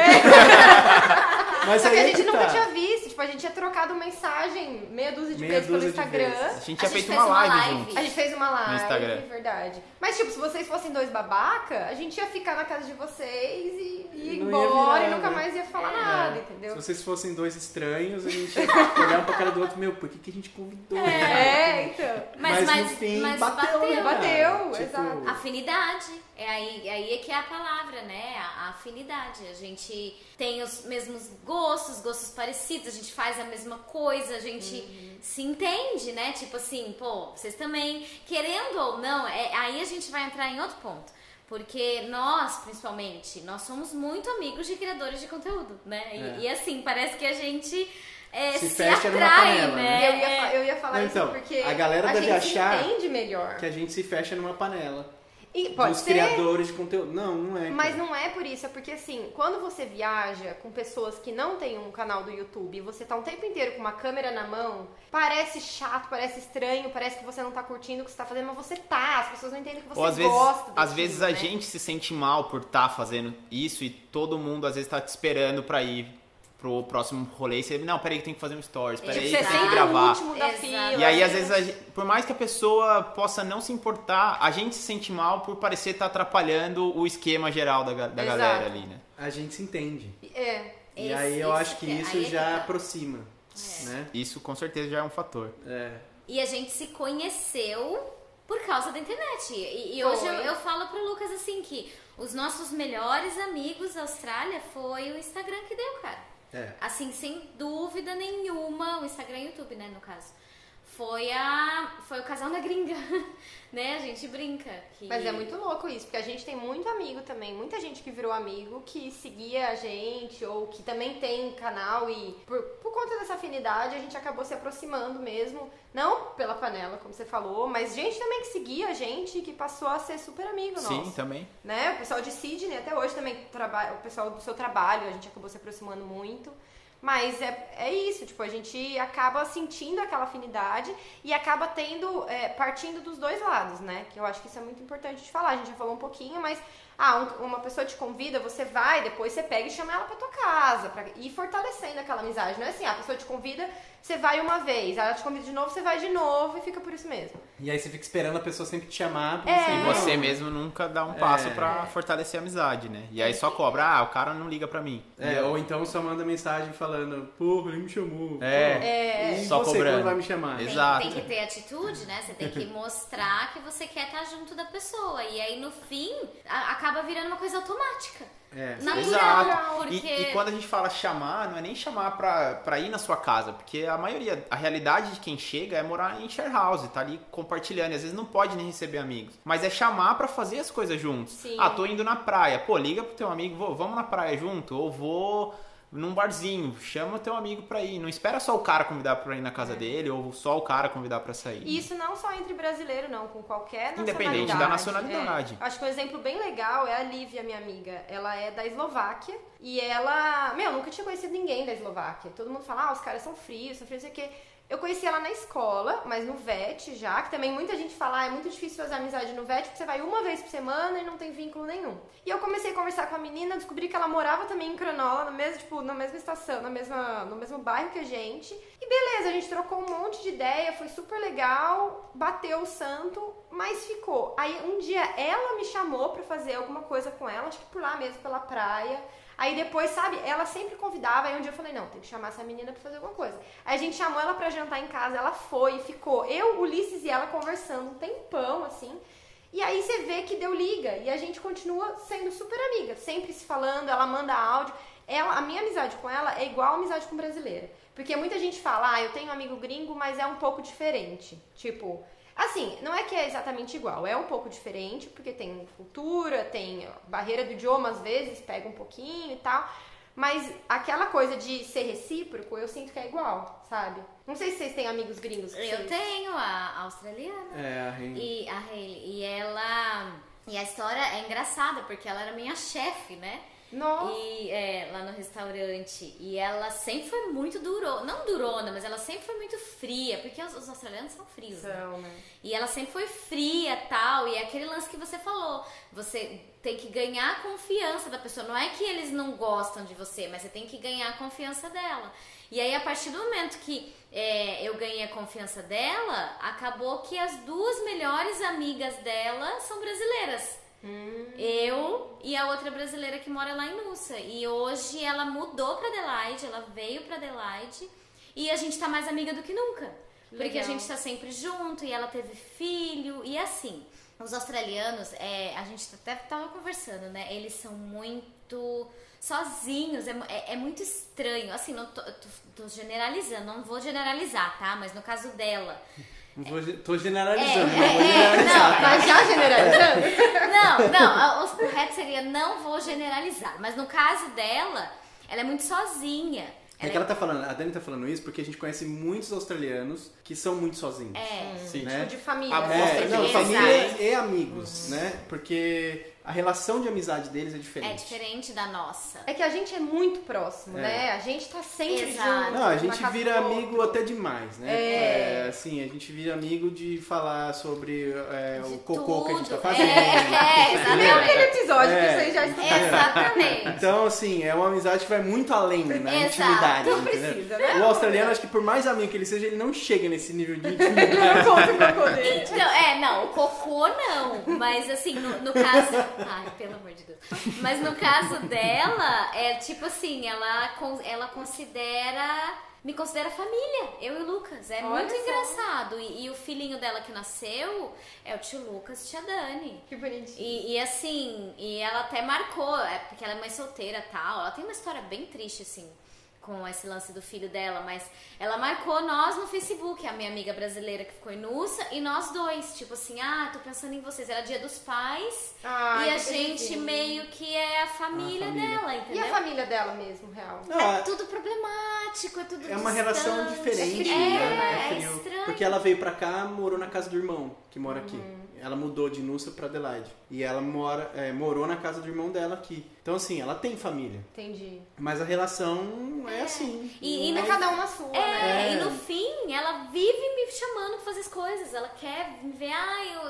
Mas Só que aí a é gente que nunca tá. tinha visto. Tipo, a gente tinha trocado mensagem meia dúzia de Meia vezes pelo Instagram. vezes. A gente A tinha gente feito fez uma uma live, live. juntos. A gente fez uma live, Instagram. verdade. Mas, tipo, se vocês fossem dois babaca, a gente ia ficar na casa de vocês e ia embora virar, e nunca né? mais ia falar É. nada, Se entendeu? vocês fossem dois estranhos, a gente ia olhar um pra cara do outro, meu, por que, que a gente convidou? É, então. Mas, Mas, mas, no fim, mas bateu, né, cara? Bateu, Tipo, exato. Afinidade. É aí, aí é que é a palavra, né? A, a afinidade. A gente tem os mesmos gostos, gostos parecidos, a gente faz a mesma coisa, a gente Uhum. se entende, né? Tipo assim, pô, vocês também, querendo ou não, é, aí a gente vai entrar em outro ponto. Porque nós, principalmente, nós somos muito amigos de criadores de conteúdo, né? E, É. e assim, parece que a gente é, Se se, fecha numa atrai, panela, né? Eu ia, eu ia falar Não, isso então, porque a galera deve gente achar entende melhor. Que a gente se fecha numa panela. E pode dos ser, criadores de conteúdo. Não, não é. Mas cara. não é por isso, é porque assim, quando você viaja com pessoas que não têm um canal do YouTube e você tá um tempo inteiro com uma câmera na mão, parece chato, parece estranho, parece que você não tá curtindo o que você tá fazendo, mas você tá, as pessoas não entendem que você Ou às vezes, gosta às daquilo, vezes a né? gente se sente mal por estar fazendo isso e todo mundo às vezes tá te esperando pra ir pro próximo rolê e você, não, peraí que tem que fazer um stories, peraí que é tem que gravar. fila. E aí, às né? vezes, a gente- por mais que a pessoa possa não se importar, a gente se sente mal por parecer estar atrapalhando o esquema geral da, da Exato. galera ali, né? A gente se entende. É. e Esse- aí eu acho que que é- isso é que já tá. aproxima. Né? Isso com certeza já é um fator. É. E a gente se conheceu por causa da internet. E, e hoje eu, eu falo pro Lucas assim que os nossos melhores amigos da Austrália foi o Instagram que deu, cara. É. Assim, sem dúvida nenhuma, o Instagram e o YouTube, né, no caso. Foi a foi o casal na gringa, né? A gente brinca que Mas é muito louco isso, porque a gente tem muito amigo também, muita gente que virou amigo, que seguia a gente, ou que também tem canal e por, por conta dessa afinidade a gente acabou se aproximando mesmo. Não pela panela, como você falou, mas gente também que seguia a gente e que passou a ser super amigo Sim, nosso. também. Né? O pessoal de Sydney até hoje também trabalha, o pessoal do seu trabalho, a gente acabou se aproximando muito. Mas é, é isso, tipo, a gente acaba sentindo aquela afinidade e acaba tendo, é, partindo dos dois lados, né? Que eu acho que isso é muito importante de falar. A gente já falou um pouquinho, mas ah, um- uma pessoa te convida, você vai, depois você pega e chama ela pra tua casa, pra ir fortalecendo aquela amizade. Não é assim, ah, a pessoa te convida, você vai uma vez, ela te convida de novo, você vai de novo e fica por isso mesmo. E aí você fica esperando a pessoa sempre te chamar. pra É. E você mesmo nunca dá um passo É. pra fortalecer a amizade, né? E aí só cobra, ah, o cara não liga pra mim. É, ou então só manda mensagem falando, porra, ele me chamou. É. É. E Só você cobrando. vai me chamar? Tem, Exato. tem que ter atitude, né? Você tem que mostrar que você quer estar junto da pessoa. E aí, no fim, a- acaba virando uma coisa automática. É. Natural, Exato. porque... E, e quando a gente fala chamar, não é nem chamar pra, pra ir na sua casa, porque a maioria, a realidade de quem chega é morar em share house, tá ali compartilhando, e às vezes não pode nem receber amigos. Mas é chamar pra fazer as coisas juntos. Sim. Ah, tô indo na praia. Pô, liga pro teu amigo, vou, vamos na praia junto, ou vou num barzinho, chama teu amigo pra ir. Não espera só o cara convidar pra ir na casa dele, ou só o cara convidar pra sair. E isso não só entre brasileiro, não, com qualquer nacionalidade. Independente da nacionalidade. É. Acho que um exemplo bem legal é a Lívia, minha amiga. Ela é da Eslováquia e ela. Meu, nunca tinha conhecido ninguém da Eslováquia. Todo mundo fala, ah, os caras são frios, são frios, não sei o quê. Eu conheci ela na escola, mas no VET já, que também muita gente fala, ah, é muito difícil fazer amizade no VET, porque você vai uma vez por semana e não tem vínculo nenhum. E eu comecei a conversar com a menina, descobri que ela morava também em Cronola, no mesmo, tipo, na mesma estação, na mesma, no mesmo bairro que a gente. E beleza, a gente trocou um monte de ideia, foi super legal, bateu o santo, mas ficou. Aí um dia ela me chamou pra fazer alguma coisa com ela, acho que por lá mesmo, pela praia. Aí depois, sabe, ela sempre convidava, aí um dia eu falei, não, tem que chamar essa menina pra fazer alguma coisa. Aí a gente chamou ela pra jantar em casa, ela foi e ficou. Eu, Ulisses e ela conversando um tempão, assim. E aí você vê que deu liga e a gente continua sendo super amiga, sempre se falando, ela manda áudio. Ela, a minha amizade com ela é igual a amizade com brasileira. Porque muita gente fala, ah, eu tenho um amigo gringo, mas é um pouco diferente. Tipo, assim, não é que é exatamente igual, é um pouco diferente, porque tem cultura, tem barreira do idioma às vezes, pega um pouquinho e tal. Mas aquela coisa de ser recíproco, eu sinto que é igual, sabe? Não sei se vocês têm amigos gringos. que Eu vocês- tenho a australiana. É, a Ren- E a Hayley. E ela. E a história é engraçada, porque ela era minha chefe, né? Nossa. E é, lá no restaurante. E ela sempre foi muito durona. Não durona, mas ela sempre foi muito fria. Porque os, os australianos são frios, né? São, né? E ela sempre foi fria tal. E é aquele lance que você falou. Você tem que ganhar a confiança da pessoa. Não é que eles não gostam de você, mas você tem que ganhar a confiança dela. E aí, a partir do momento que é, eu ganhei a confiança dela, acabou que as duas melhores amigas dela são brasileiras. Eu e a outra brasileira que mora lá em Nussa. E hoje ela mudou pra Adelaide, ela veio pra Adelaide e a gente tá mais amiga do que nunca. Porque Legal. a gente tá sempre junto e ela teve filho e assim. Os australianos, é, a gente até tava conversando, né? Eles são muito sozinhos, é, é- é muito estranho. Assim, não tô, tô- tô generalizando, não vou generalizar, tá? Mas no caso dela, vou, tô generalizando, É, não vou é, generalizar. Mas já generalizando? Não, não, o correto seria não vou generalizar. Mas no caso dela, ela é muito sozinha. É que ela tá falando, a Dani tá falando isso porque a gente conhece muitos australianos que são muito sozinhos. É. Sim. Né? Tipo de família. É, de não, família e amigos, né? Porque a relação de amizade deles é diferente. É diferente da nossa. É que a gente é muito próximo, É. né? A gente tá sempre Exato. junto. Não, a gente vira amigo outro. até demais, né? É. assim, a gente vira amigo de falar sobre é, De o cocô que a gente tá tudo. fazendo. É, é, Nem aquele exatamente. episódio que É. vocês já escutaram. Exatamente. Então, assim, é uma amizade que vai muito além na Exato. intimidade. Não entendeu? precisa, né? O australiano, acho que por mais amigo que ele seja, ele não chega nesse nível de intimidade. Conta o cocô dele. Então, é, não, o cocô não. Mas assim, no, no caso. Ai, pelo amor de Deus. Mas no caso dela, é tipo assim, ela, ela considera. Me considera família, eu e o Lucas. É Olha muito só. engraçado. E, e o filhinho dela que nasceu é o tio Lucas e tia Dani. Que bonitinho. E, e assim, e ela até marcou, é porque ela é mãe solteira e tal. Ela tem uma história bem triste, assim, com esse lance do filho dela, mas ela marcou nós no Facebook, a minha amiga brasileira que ficou em Nussa, e nós dois, tipo assim, ah, tô pensando em vocês. Era dia dos pais, Ai, e a gente bonitinho. meio que é a família, A família. dela, E entendeu? a família dela mesmo, real? Não, É a- tudo problemático, é tudo É uma relação distante. diferente, É, né? é frio. estranho. Porque ela veio pra cá, morou na casa do irmão, que mora aqui. Uhum. Ela mudou de Nussa pra Adelaide. E ela mora, é, morou na casa do irmão dela aqui. Então, assim, ela tem família. Entendi. Mas a relação é, assim. E- e É no- cada um na sua, É, né? É. e no fim, ela vive me chamando pra fazer as coisas. Ela quer me ver, ah, eu,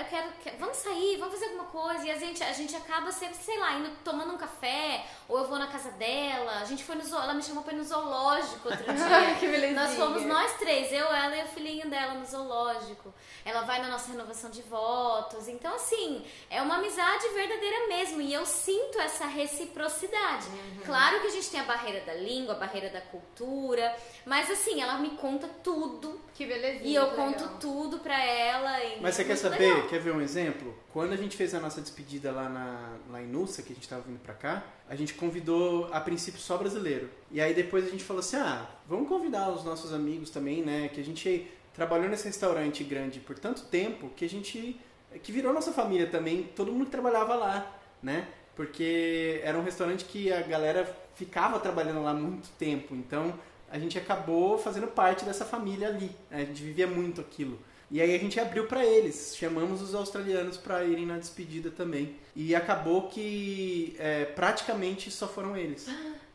eu quero, quero- Vamos sair, vamos fazer alguma coisa. E a gente, a gente acaba sempre, sei lá, indo tomando um café, ou eu vou na casa dela. A gente foi no zoo, ela me chamou pra ir no zoológico outro dia. Que belezinha. Nós fomos nós três, eu, ela e o filhinho dela no zoológico. Ela vai na nossa renovação de votos. Então, assim, é uma amizade verdadeira mesmo. E eu sinto essa reciprocidade. Uhum. Claro que a gente tem a barreira da língua, a barreira da cultura. Mas, assim, ela me conta tudo. Que belezinha. E eu conto legal. tudo pra ela. e Mas você é quer saber, legal. quer ver um exemplo? Quando a gente fez a nossa despedida lá, na, lá em Nussa, que a gente tava vindo pra cá, a gente convidou a princípio só brasileiro. E aí depois a gente falou assim: ah, vamos convidar os nossos amigos também, né? Que a gente trabalhou nesse restaurante grande por tanto tempo que a gente. que virou nossa família também, todo mundo que trabalhava lá, né? Porque era um restaurante que a galera ficava trabalhando lá muito tempo. Então a gente acabou fazendo parte dessa família ali. né? A gente vivia muito aquilo. E aí a gente abriu pra eles, chamamos os australianos pra irem na despedida também. E acabou que é, praticamente só foram eles.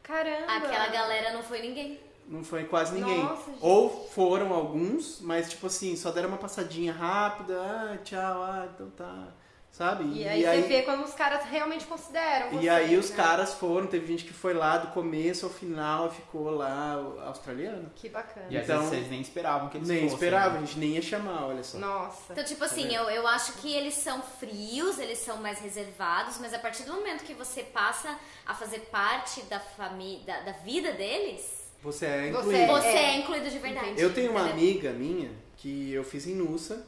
Caramba. Aquela galera não foi ninguém. Não foi quase ninguém. Nossa, gente. Ou foram alguns, mas tipo assim, só deram uma passadinha rápida, ah, tchau, ah, então tá. Sabe? E aí, você vê quando os caras realmente consideram E vocês, aí os né? caras foram, teve gente que foi lá do começo ao final e ficou lá, o australiano. Que bacana. E Então- vocês nem esperavam que eles Nem fossem. esperava, a né? gente nem ia chamar, olha só. Nossa. Então, tipo assim, eu, eu acho que eles são frios, eles são mais reservados, mas a partir do momento que você passa a fazer parte da família, da, da vida deles, Você é Você incluído. você É. é, incluído de verdade. Eu tenho uma amiga minha que eu fiz em Nussa, es-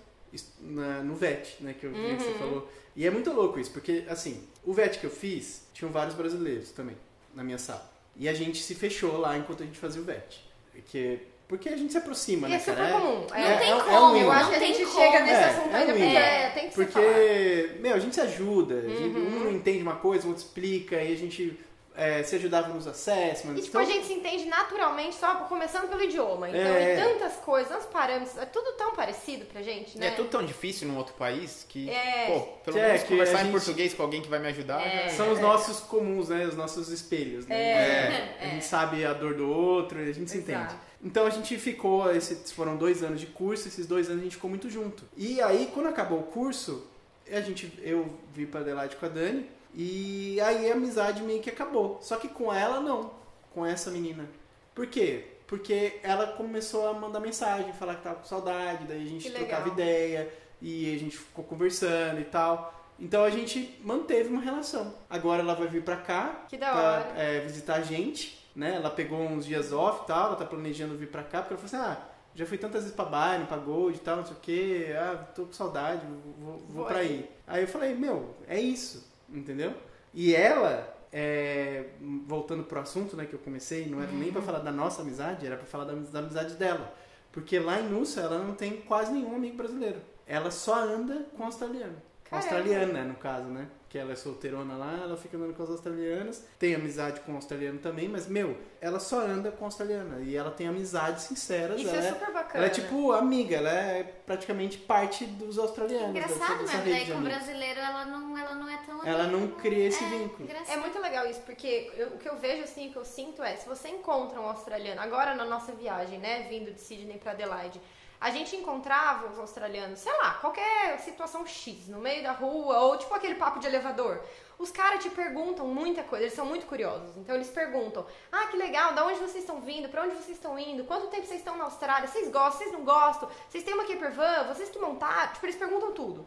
na- no VET, né, que, eu, que Uhum. você falou. E é muito louco isso, porque, assim, o VET que eu fiz, tinham vários brasileiros também, na minha sala. E a gente se fechou lá enquanto a gente fazia o VET. Porque, porque a gente se aproxima, E né, é super cara? comum. Não É, tem é como, é um eu acho que a gente como. chega nesse É, assunto é ainda um porque é, tem que. Porque, meu, a gente se ajuda, a gente- Uhum. um não entende uma coisa, o outro explica, e a gente é, se ajudava nos assessments. E tipo, então, a gente se entende naturalmente, só começando pelo idioma. Então, É. tantas coisas, uns parâmetros, é tudo tão parecido pra gente, né? é tudo tão difícil num outro país que, É. pô, pelo É, menos que conversar a em gente- português com alguém que vai me ajudar. É. já- São os nossos comuns, né? Os nossos espelhos, né? É. A gente sabe a dor do outro, a gente se Exato. entende. Então a gente ficou, esses foram dois anos de curso, esses dois anos a gente ficou muito junto. E aí, quando acabou o curso, a gente, eu vi pra Adelaide com a Dani, e aí a amizade meio que acabou. Só que com ela, não. Com essa menina. Por quê? Porque ela começou a mandar mensagem, falar que tava com saudade, daí a gente Que legal. trocava ideia, e a gente ficou conversando e tal. Então a gente manteve uma relação. Agora ela vai vir pra cá, Que da pra hora. é, visitar a gente, né? Ela pegou uns dias off e tal, ela tá planejando vir pra cá, porque ela falou assim, ah, já fui tantas vezes pra Bayern, pra Gold e tal, não sei o que, ah, tô com saudade, vou, vou, vou pra aí. Aí eu falei, meu, é isso, entendeu? E ela, é, voltando pro assunto, né, que eu comecei, não era nem pra falar da nossa amizade, era pra falar da, da amizade dela. Porque lá em Nussa ela não tem quase nenhum amigo brasileiro. Ela só anda com australiano. Caramba. australiana, no caso, né? Que ela é solteirona lá, ela fica andando com as australianas. Tem amizade com o australiano também, mas, meu, ela só anda com a australiana. E ela tem amizades sinceras. Isso ela é super bacana. ela é tipo amiga, ela é praticamente parte dos australianos. Engraçado, daí de com amigos. brasileiro ela não, ela não é tão Ela não amiga. cria esse É, vínculo. engraçado. É muito legal isso, porque eu- o que eu vejo assim, o que eu sinto é, se você encontra um australiano, agora na nossa viagem, né, vindo de Sydney pra Adelaide, a gente encontrava os australianos, sei lá, qualquer situação X, no meio da rua, ou tipo aquele papo de elevador. Os caras te perguntam muita coisa, eles são muito curiosos. Então eles perguntam: "Ah, que legal, da onde vocês estão vindo? Pra onde vocês estão indo? Quanto tempo vocês estão na Austrália? Vocês gostam? Vocês não gostam? Vocês têm uma camper van? Vocês que montaram?" Tipo, eles perguntam tudo.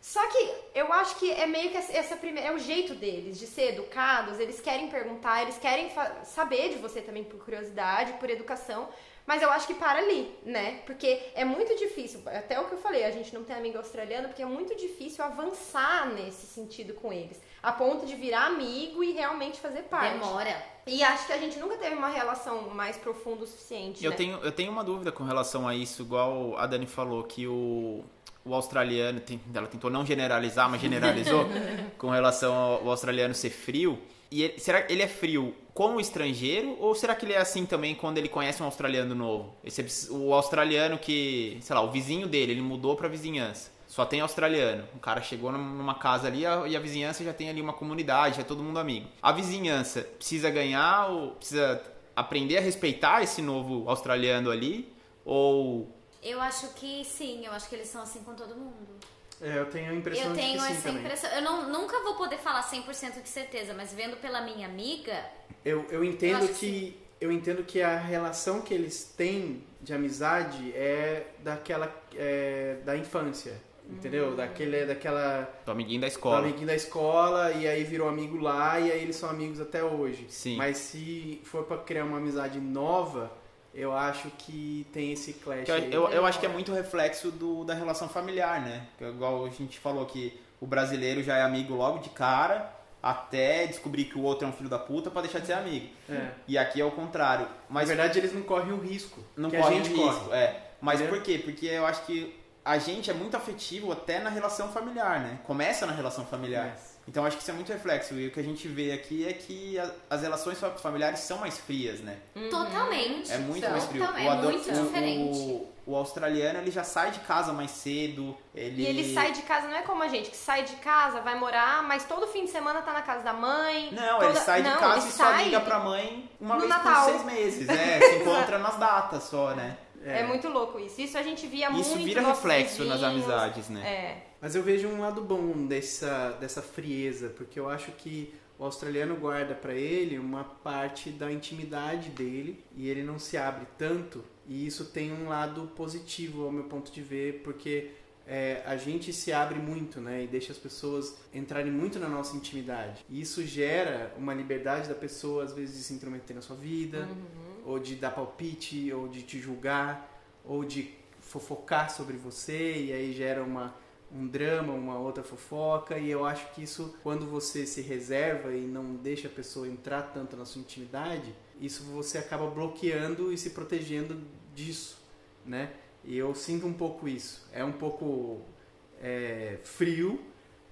Só que eu acho que é meio que essa primeira. É o jeito deles de ser educados, eles querem perguntar, eles querem saber de você também por curiosidade, por educação. Mas eu acho que para ali, né? Porque é muito difícil, até o que eu falei, a gente não tem amigo australiano, porque é muito difícil avançar nesse sentido com eles. A ponto de virar amigo e realmente fazer parte. Demora. E acho que a gente nunca teve uma relação mais profunda o suficiente. Eu né? tenho, eu tenho uma dúvida com relação a isso, igual a Dani falou, que o, o australiano, tem- ela tentou não generalizar, mas generalizou, com relação ao, ao australiano ser frio. E ele- será que ele é frio com o estrangeiro, ou será que ele é assim também quando ele conhece um australiano novo? Esse, o australiano que, sei lá, o vizinho dele, ele mudou pra vizinhança. Só tem australiano. O cara chegou num- numa casa ali e a vizinhança já tem ali uma comunidade, é todo mundo amigo. A vizinhança precisa ganhar ou precisa aprender a respeitar esse novo australiano ali? Ou Eu acho que sim, eu acho que eles são assim com todo mundo. É, eu tenho a impressão Eu de tenho que sim essa também. impressão. Eu não, nunca vou poder falar 100% de certeza, mas vendo pela minha amiga, Eu, eu entendo Eu que que, eu entendo que a relação que eles têm de amizade é daquela é, da infância, entendeu? Hum. Daquele daquela do amiguinho da do escola? amiguinho da escola e aí virou amigo lá e aí eles são amigos até hoje. Sim. Mas se for pra criar uma amizade nova, eu acho que tem esse clash. Eu, aí. eu, eu acho que é muito reflexo do, da relação familiar, né? Que Igual a gente falou que o brasileiro já é amigo logo de cara, até descobrir que o outro é um filho da puta pra deixar de ser amigo. É. E aqui é o contrário. Mas Na verdade, eles não correm o risco. não que corre a gente risco. corre. É. Mas Entendeu? por quê? Porque eu acho que a gente é muito afetivo até na relação familiar, né? Começa na relação familiar. Yes. Então acho que isso é muito reflexo. E o que a gente vê aqui é que a- as relações fa- familiares são mais frias, né? totalmente. É muito São. mais frio. Totalmente, O é ado- muito o- diferente. O, o australiano ele já sai de casa mais cedo. Ele... E ele sai de casa, não é como a gente, que sai de casa, vai morar, mas todo fim de semana tá na casa da mãe. Não, toda- ele sai de Não, casa e só sai- liga pra mãe uma no vez Natal. por seis meses. É, se encontra nas datas só, né? É. muito louco isso. Isso a gente via muito. Isso vira reflexo nas vizinhos. amizades, né? É. Mas eu vejo um lado bom dessa, dessa frieza, porque eu acho que o australiano guarda pra ele uma parte da intimidade dele e ele não se abre tanto. E isso tem um lado positivo ao meu ponto de ver, porque é, a gente se abre muito, né? E deixa as pessoas entrarem muito na nossa intimidade. E isso gera uma liberdade da pessoa, às vezes, de se intrometer na sua vida, ou de dar palpite, ou de te julgar, ou de fofocar sobre você, e aí gera uma, um drama, uma outra fofoca. E eu acho que isso, quando você se reserva e não deixa a pessoa entrar tanto na sua intimidade, isso você acaba bloqueando e se protegendo disso, né? E eu sinto um pouco isso. É um pouco é, frio,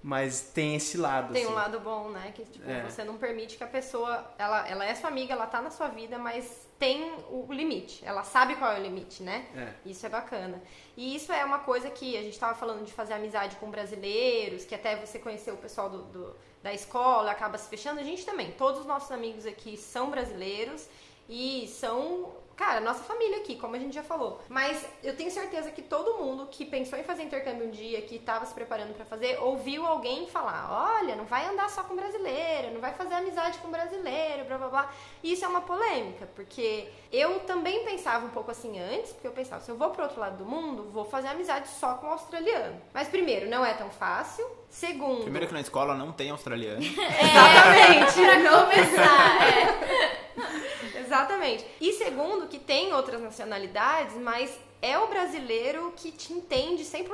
mas tem esse lado. Tem assim. um lado bom, né? Que tipo, É. você não permite que a pessoa. Ela, ela é sua amiga, ela tá na sua vida, mas tem o limite. Ela sabe qual é o limite, né? É. Isso é bacana. E isso é uma coisa que a gente tava falando de fazer amizade com brasileiros, que até você conhecer o pessoal do, do- da escola acaba se fechando. A gente também. Todos os nossos amigos aqui são brasileiros e são, cara, nossa família aqui, como a gente já falou. Mas eu tenho certeza que todo mundo que pensou em fazer intercâmbio um dia, que estava se preparando pra fazer, ouviu alguém falar: olha, não vai andar só com brasileiro, não vai fazer amizade com brasileiro, blá blá blá. E isso é uma polêmica, porque eu também pensava um pouco assim antes, porque eu pensava: se eu vou pro outro lado do mundo, vou fazer amizade só com australiano. Mas primeiro, não é tão fácil. Segundo, Primeiro que na escola não tem australiano. exatamente. Pra começar, é. Segundo, que tem outras nacionalidades, mas é o brasileiro que te entende 100%,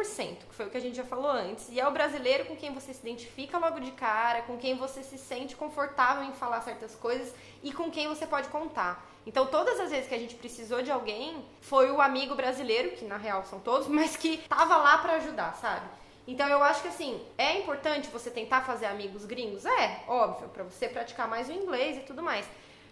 que foi o que a gente já falou antes. E é o brasileiro com quem você se identifica logo de cara, com quem você se sente confortável em falar certas coisas e com quem você pode contar. Então, todas as vezes que a gente precisou de alguém, foi o amigo brasileiro, que na real são todos, mas que tava lá pra ajudar, sabe? Então eu acho que assim, é importante você tentar fazer amigos gringos? É, óbvio, pra você praticar mais o inglês e tudo mais.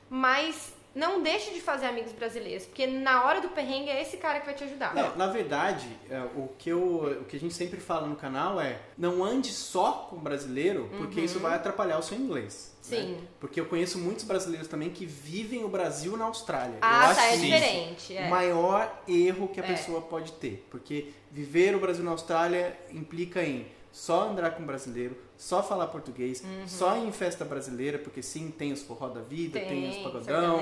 Mas não deixe de fazer amigos brasileiros, porque na hora do perrengue é esse cara que vai te ajudar. Não, na verdade, é, o que, eu, o que a gente sempre fala no canal é não ande só com brasileiro, porque isso vai atrapalhar o seu inglês. né? Uhum. Sim. Porque eu conheço muitos brasileiros também que vivem o Brasil na Austrália. eu Ah, acho tá, é isso diferente. o É. maior erro que a É. pessoa pode ter. Porque viver o Brasil na Austrália implica em só andar com brasileiro, só falar português, só ir em festa brasileira, porque sim, tem os forró da vida, tem, os pagodão.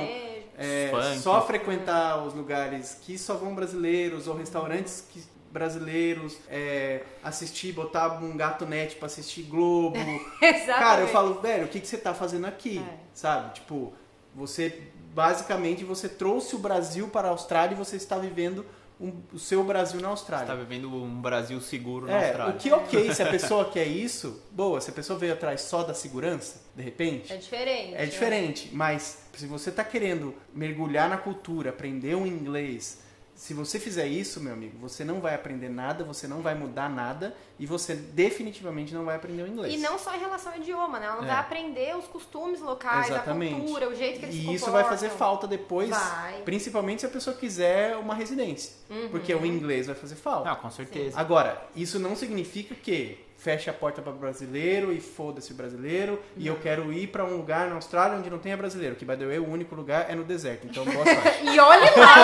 É, só frequentar os lugares que só vão brasileiros ou restaurantes que brasileiros, é, assistir, botar um gato net pra assistir Globo. Cara, eu falo, velho, o que, que você tá fazendo aqui? É. Sabe? Tipo, você basicamente você trouxe o Brasil para a Austrália e você está vivendo um- o seu Brasil na Você Austrália. tá vivendo um Brasil seguro na É, Austrália. o que ok, se a pessoa quer isso, boa, se a pessoa veio atrás só da segurança, de repente, É diferente. é diferente, mas se você está querendo mergulhar na cultura, aprender um inglês, se você fizer isso, meu amigo, você não vai aprender nada, você não vai mudar nada e você definitivamente não vai aprender o inglês. E não só em relação ao idioma, né? Ela É. vai aprender os costumes locais, Exatamente. a cultura, o jeito que eles se E isso comportam. vai fazer falta depois, Vai. principalmente se a pessoa quiser uma residência, Uhum. porque o inglês vai fazer falta. Ah, com certeza. Agora, isso não significa que feche a porta para brasileiro e foda-se o brasileiro e eu quero ir para um lugar na Austrália onde não tenha brasileiro, que by the way, o único lugar é no deserto. Então, boa sorte. E olha lá,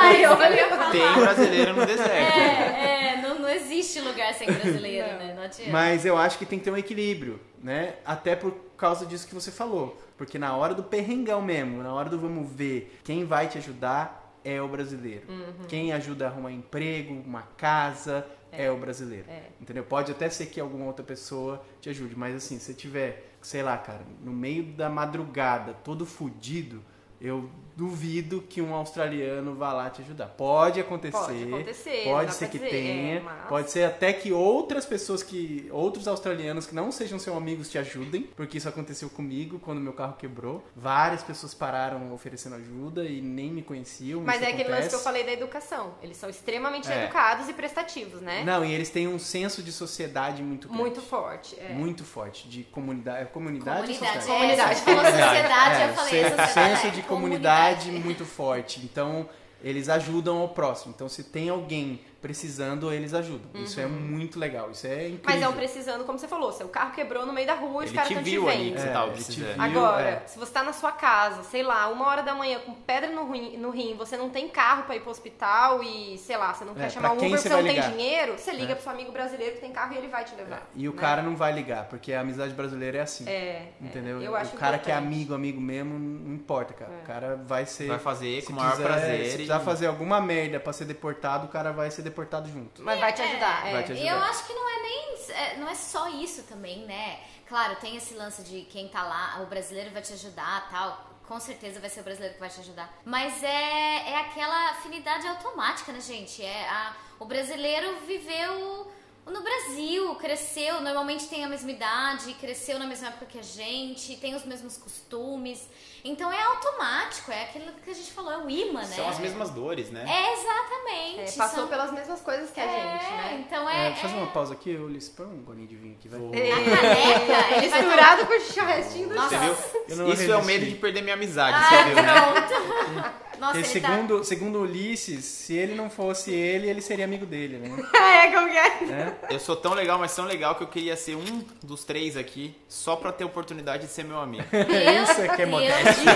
Ai, olha lá, eu ia falar. Tem brasileiro no deserto. É, é, não, não existe lugar sem brasileiro, né? Não adianta. Mas eu acho que tem que ter um equilíbrio, né? Até por causa disso que você falou. Porque na hora do perrengão mesmo, na hora do vamos ver, quem vai te ajudar é o brasileiro. Uhum. Quem ajuda a arrumar emprego, uma casa, é, o brasileiro. É. Entendeu? Pode até ser que alguma outra pessoa te ajude, mas assim, se tiver, sei lá, cara, no meio da madrugada, todo fudido, eu duvido que um australiano vá lá te ajudar. Pode acontecer. Pode acontecer, Pode ser que dizer, tenha. é, mas- Pode ser até que outras pessoas que. outros australianos que não sejam seus amigos te ajudem, porque isso aconteceu comigo quando meu carro quebrou. Várias pessoas pararam oferecendo ajuda e nem me conheciam. Mas é aquele lance que eu acontece. falei da educação. Eles são extremamente É. educados e prestativos, né? Não, e eles têm um senso de sociedade muito grande. Muito forte. É. Muito forte. De comunidade. É comunidade, Comunidade. Comunidade. É, você falou sociedade, É, eu falei sociedade. senso é, de comunidade, comunidade. muito forte. Então, eles ajudam ao próximo. Então, se tem alguém precisando, eles ajudam. Isso é muito legal. Isso é incrível. Mas é um precisando, como você falou, seu carro quebrou no meio da rua e os caras te estão te viu ali vendo. que você É, te precisando. viu. Agora, é. se você tá na sua casa, sei lá, uma hora da manhã com pedra no rim, no rim você não tem carro pra ir pro hospital e, sei lá, você não É, quer chamar um Uber você porque você não vai tem ligar? dinheiro, você liga É. pro seu amigo brasileiro que tem carro e ele vai te levar. E o né? cara não vai ligar, porque a amizade brasileira é assim. É, Entendeu? eu acho o cara que é importante. amigo, amigo mesmo, não importa, cara. É. O cara vai ser. Vai fazer com o maior quiser- prazer. Se e- precisar fazer alguma merda pra ser deportado, o cara vai ser deportado junto. Mas vai te ajudar. É, é. Vai te E ajudar. eu acho que não é nem. é, não é só isso também, né? Claro, tem esse lance de quem tá lá, o brasileiro vai te ajudar tal. Com certeza vai ser o brasileiro que vai te ajudar. Mas é, é aquela afinidade automática, né, gente? É a, o brasileiro viveu no Brasil, cresceu, normalmente tem a mesma idade, cresceu na mesma época que a gente, tem os mesmos costumes. Então é automático, é aquilo que a gente falou, é o imã, né? São as mesmas dores, né? É, exatamente. É, passou são... pelas mesmas coisas que a é, gente, né? Então É, é. deixa eu fazer é- uma pausa aqui, Ulisses. Põe um golinho de vinho aqui, vai. Ele vai Misturado com o churrasquinho do não Isso é o medo de perder minha amizade, Ah, você viu, né? pronto. Nossa, Porque ele tá... segundo, segundo Ulisses, se ele não fosse ele, ele seria amigo dele, né? é, como que é? É? Eu sou tão legal, mas tão legal que eu queria ser um dos três aqui só pra ter a oportunidade de ser meu amigo. Meu Isso aqui é modéstia.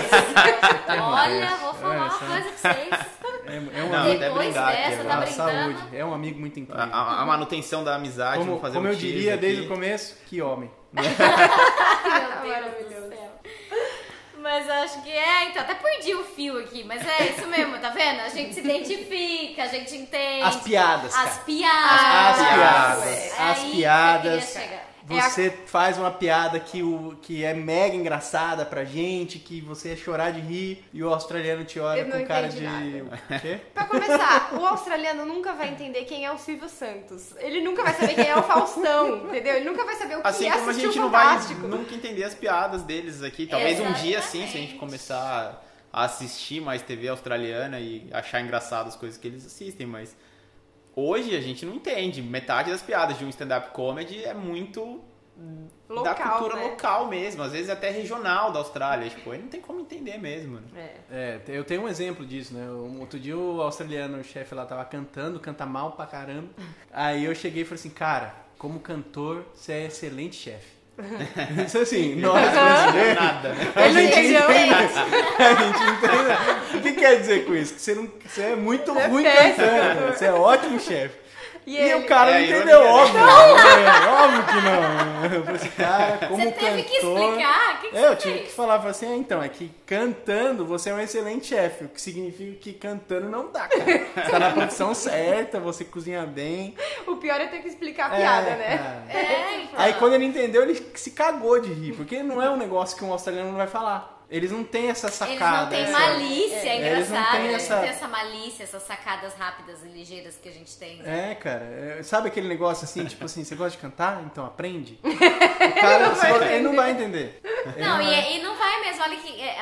Olha, vou falar É, uma isso é- coisa pra vocês. É, é um Não, amigo. Depois aqui dessa, tá saúde. É um amigo muito incrível. a- a manutenção da amizade, Como, vou fazer como um eu diria desde aqui. o começo, que homem. Meu Deus. Mas acho que é, então, até perdi o fio aqui, mas é isso mesmo, tá vendo? A gente se identifica, a gente entende. As piadas, As piadas. As piadas. É As piadas. Queria chegar. Você faz uma piada que, o, que é mega engraçada pra gente, que você ia chorar de rir, e o australiano te olha com cara de. O quê? Pra começar, o australiano nunca vai entender quem é o Silvio Santos. Ele nunca vai saber quem é o Faustão, entendeu? Ele nunca vai saber o que Assim é como a gente o não vai nunca entender as piadas deles aqui. Talvez um dia sim, se a gente Exatamente. começar a assistir mais TV australiana e achar engraçado as coisas que eles assistem, mas hoje a gente não entende. Metade das piadas de um stand-up comedy é muito da Local, cultura né? local mesmo, às vezes até regional da Austrália. Tipo, aí não tem como entender mesmo. Né? É. É, eu tenho um exemplo disso, né? Um outro dia o australiano, o chefe lá, tava cantando, canta mal pra caramba. Aí eu cheguei e falei assim, cara, como cantor, você é excelente chefe. Isso assim, nós brasileiros, Nada, né? a gente entende. A gente entende. O que quer dizer com isso? Que você, não, você é muito Você é ruim péssimo. cantando, você é ótimo chefe. E, E, o cara É, não entendeu, ironia, óbvio. É, óbvio que não. Eu falei assim, cara, como Você teve cantor... que explicar? O que, que É, você eu tive fez? que falar falei assim, é, então, é que cantando você é um excelente chefe, o que significa que cantando não dá, cara. Você tá na produção certa, você cozinha bem. O pior é ter que explicar a É, piada, né? cara. É, então. Aí quando ele entendeu, ele se cagou de rir, porque não é um negócio que um australiano não vai falar. Eles não têm essa Eles sacada. não têm essa- malícia, é, É, eles não engraçado. têm Eles essa- não têm essa malícia, essas sacadas rápidas e ligeiras que a gente tem. É, cara. é, sabe aquele negócio assim, tipo assim, você gosta de cantar? Então aprende. O cara, se você- ele não vai entender. Ele Não, vai- e, e não vai mesmo. Olha que. é,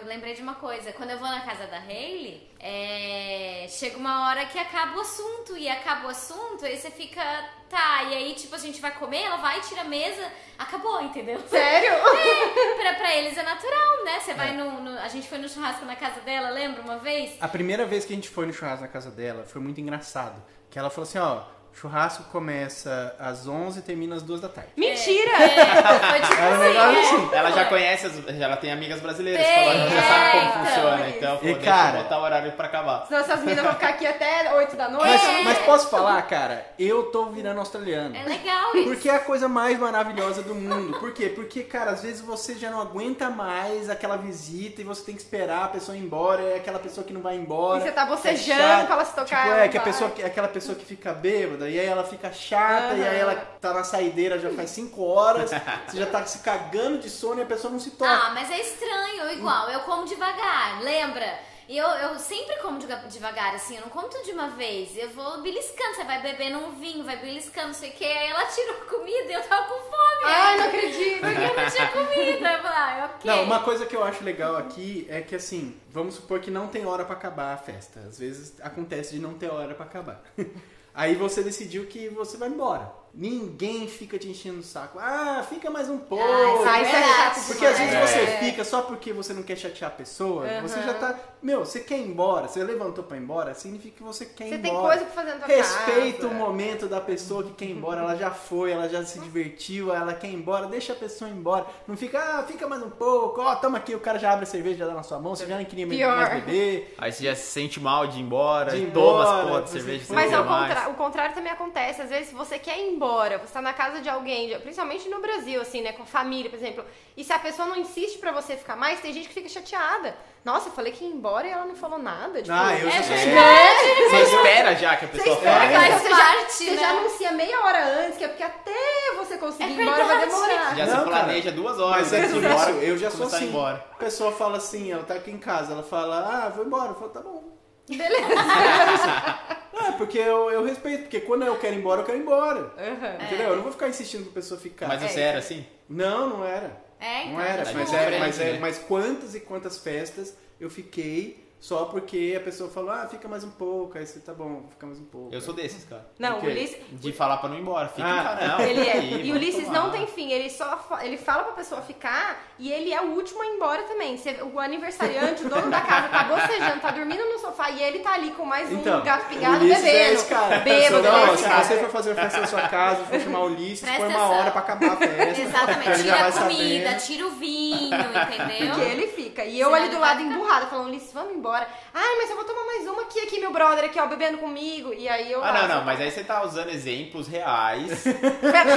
eu lembrei de uma coisa. Quando eu vou na casa da Hailey, é, chega uma hora que acaba o assunto. E acaba o assunto, aí você fica. Tá, e aí, tipo, a gente vai comer, ela vai, tira a mesa, acabou, entendeu? Sério? pra, pra eles é natural, né? Você vai no, no- A gente foi no churrasco na casa dela, lembra uma vez? A primeira vez que a gente foi no churrasco na casa dela foi muito engraçado. Que ela falou assim, ó, churrasco começa às 11 e termina às 2 da tarde. Mentira! É, foi tipo Era um assim. negócio é. assim. Ela já conhece, as- ela tem amigas brasileiras, Tem, falando que já sabe como é, então. funciona. Então, pô, E, deixa cara- eu botar o horário pra acabar. Senão essas minas vão ficar aqui até 8 da noite. Mas, mas posso falar, cara, eu tô virando australiano. É legal isso. Porque é a coisa mais maravilhosa do mundo. Por quê? Porque, cara, às vezes você já não aguenta mais aquela visita e você tem que esperar a pessoa ir embora, é aquela pessoa que não vai embora. E você tá é bocejando pra ela se tocar, Tipo, ela é, que a vai. pessoa, que- aquela pessoa que fica bêbada, e aí ela fica chata, e aí ela tá na saideira já faz 5 horas, você já tá se cagando de sono e a pessoa não se toca. Ah, mas é estranho, igual, eu como devagar, lembra? E eu, eu sempre como devagar, assim, eu não como tudo de uma vez. Eu vou beliscando, você vai bebendo um vinho, vai beliscando, não sei o que. Aí ela tirou a comida e eu tava com fome. Ai, não acredito. Porque eu não tinha comida. Eu falei, ah, ok. Não, uma coisa que eu acho legal aqui é que assim, vamos supor que não tem hora pra acabar a festa. Às vezes acontece de não ter hora pra acabar. Aí você decidiu que você vai embora. Ninguém fica te enchendo o saco. Ah, fica mais um pouco. Ah, isso é é verdade. chato Porque às vezes demais. você É. fica só porque você não quer chatear a pessoa, Aham. você já tá. Meu, você quer ir embora, você levantou pra ir embora, significa que você quer ir Você embora. tem coisa pra fazer na tua Respeita casa. o momento da pessoa que quer ir embora, ela já foi, ela já se divertiu, ela quer ir embora, deixa a pessoa ir embora. Não fica, ah, fica mais um pouco, ó, toma aqui, o cara já abre a cerveja, já dá na sua mão, você já nem queria Pior. mais beber. Aí você já se sente mal de ir embora, De ir e toma embora, as porra de você cerveja Mas ao mais. contra- o contrário também acontece. Às vezes, se você quer ir embora, você tá na casa de alguém, principalmente no Brasil, assim, né? Com família, por exemplo. E se a pessoa não insiste pra você ficar mais, tem gente que fica chateada. Nossa, eu falei que ia embora e ela não falou nada. Tipo, Ah, eu É já sou assim. verdade. Você espera já que a Você pessoa espera, fale. então você, já, parte, você né? já anuncia meia hora antes, que é porque até você conseguir É ir embora vai verdade. demorar. Já Não, se planeja duas horas Mas é antes de ir por embora. eu já sou assim. embora. A pessoa fala assim, ela tá aqui em casa, ela fala, ah, vou embora. Eu falo, tá bom. Beleza. Ah, É, porque eu, eu respeito, porque quando eu quero ir embora, eu quero ir embora. Aham. Entendeu? Eu não vou ficar insistindo pra pessoa ficar. Mas É, você era assim? Não, não era. É, então. Não era, mas, diferente, mas, é, né? mas quantas e quantas festas eu fiquei só porque a pessoa falou, ah, fica mais um pouco, aí você tá bom, fica mais um pouco. Eu sou desses, cara. Não, O? Ulisses, De falar pra não ir embora. Fica Ah, não. Ele é. aí, E o Ulisses tomar. não tem fim, ele só ele fala pra pessoa ficar e ele é o último a ir embora também. Você- o aniversariante, o dono da casa, tá bocejando, tá dormindo no sofá e ele tá ali com mais um Então, gato pingado é bebendo. esse cara. Bêbado, não, se cara? você for fazer festa na sua casa, for chamar o Ulisses, Presta põe uma atenção. hora pra acabar a festa. Exatamente, tira a comida, sabendo. tira o vinho, entendeu? Porque ele fica. E eu Senão ali do lado ficar. emburrada, falando, Ulisses, vamos embora. Ai, mas eu vou tomar mais uma aqui, aqui, meu brother, aqui, ó, bebendo comigo. E aí eu. Ah, não, não, mas aí você tá usando exemplos reais.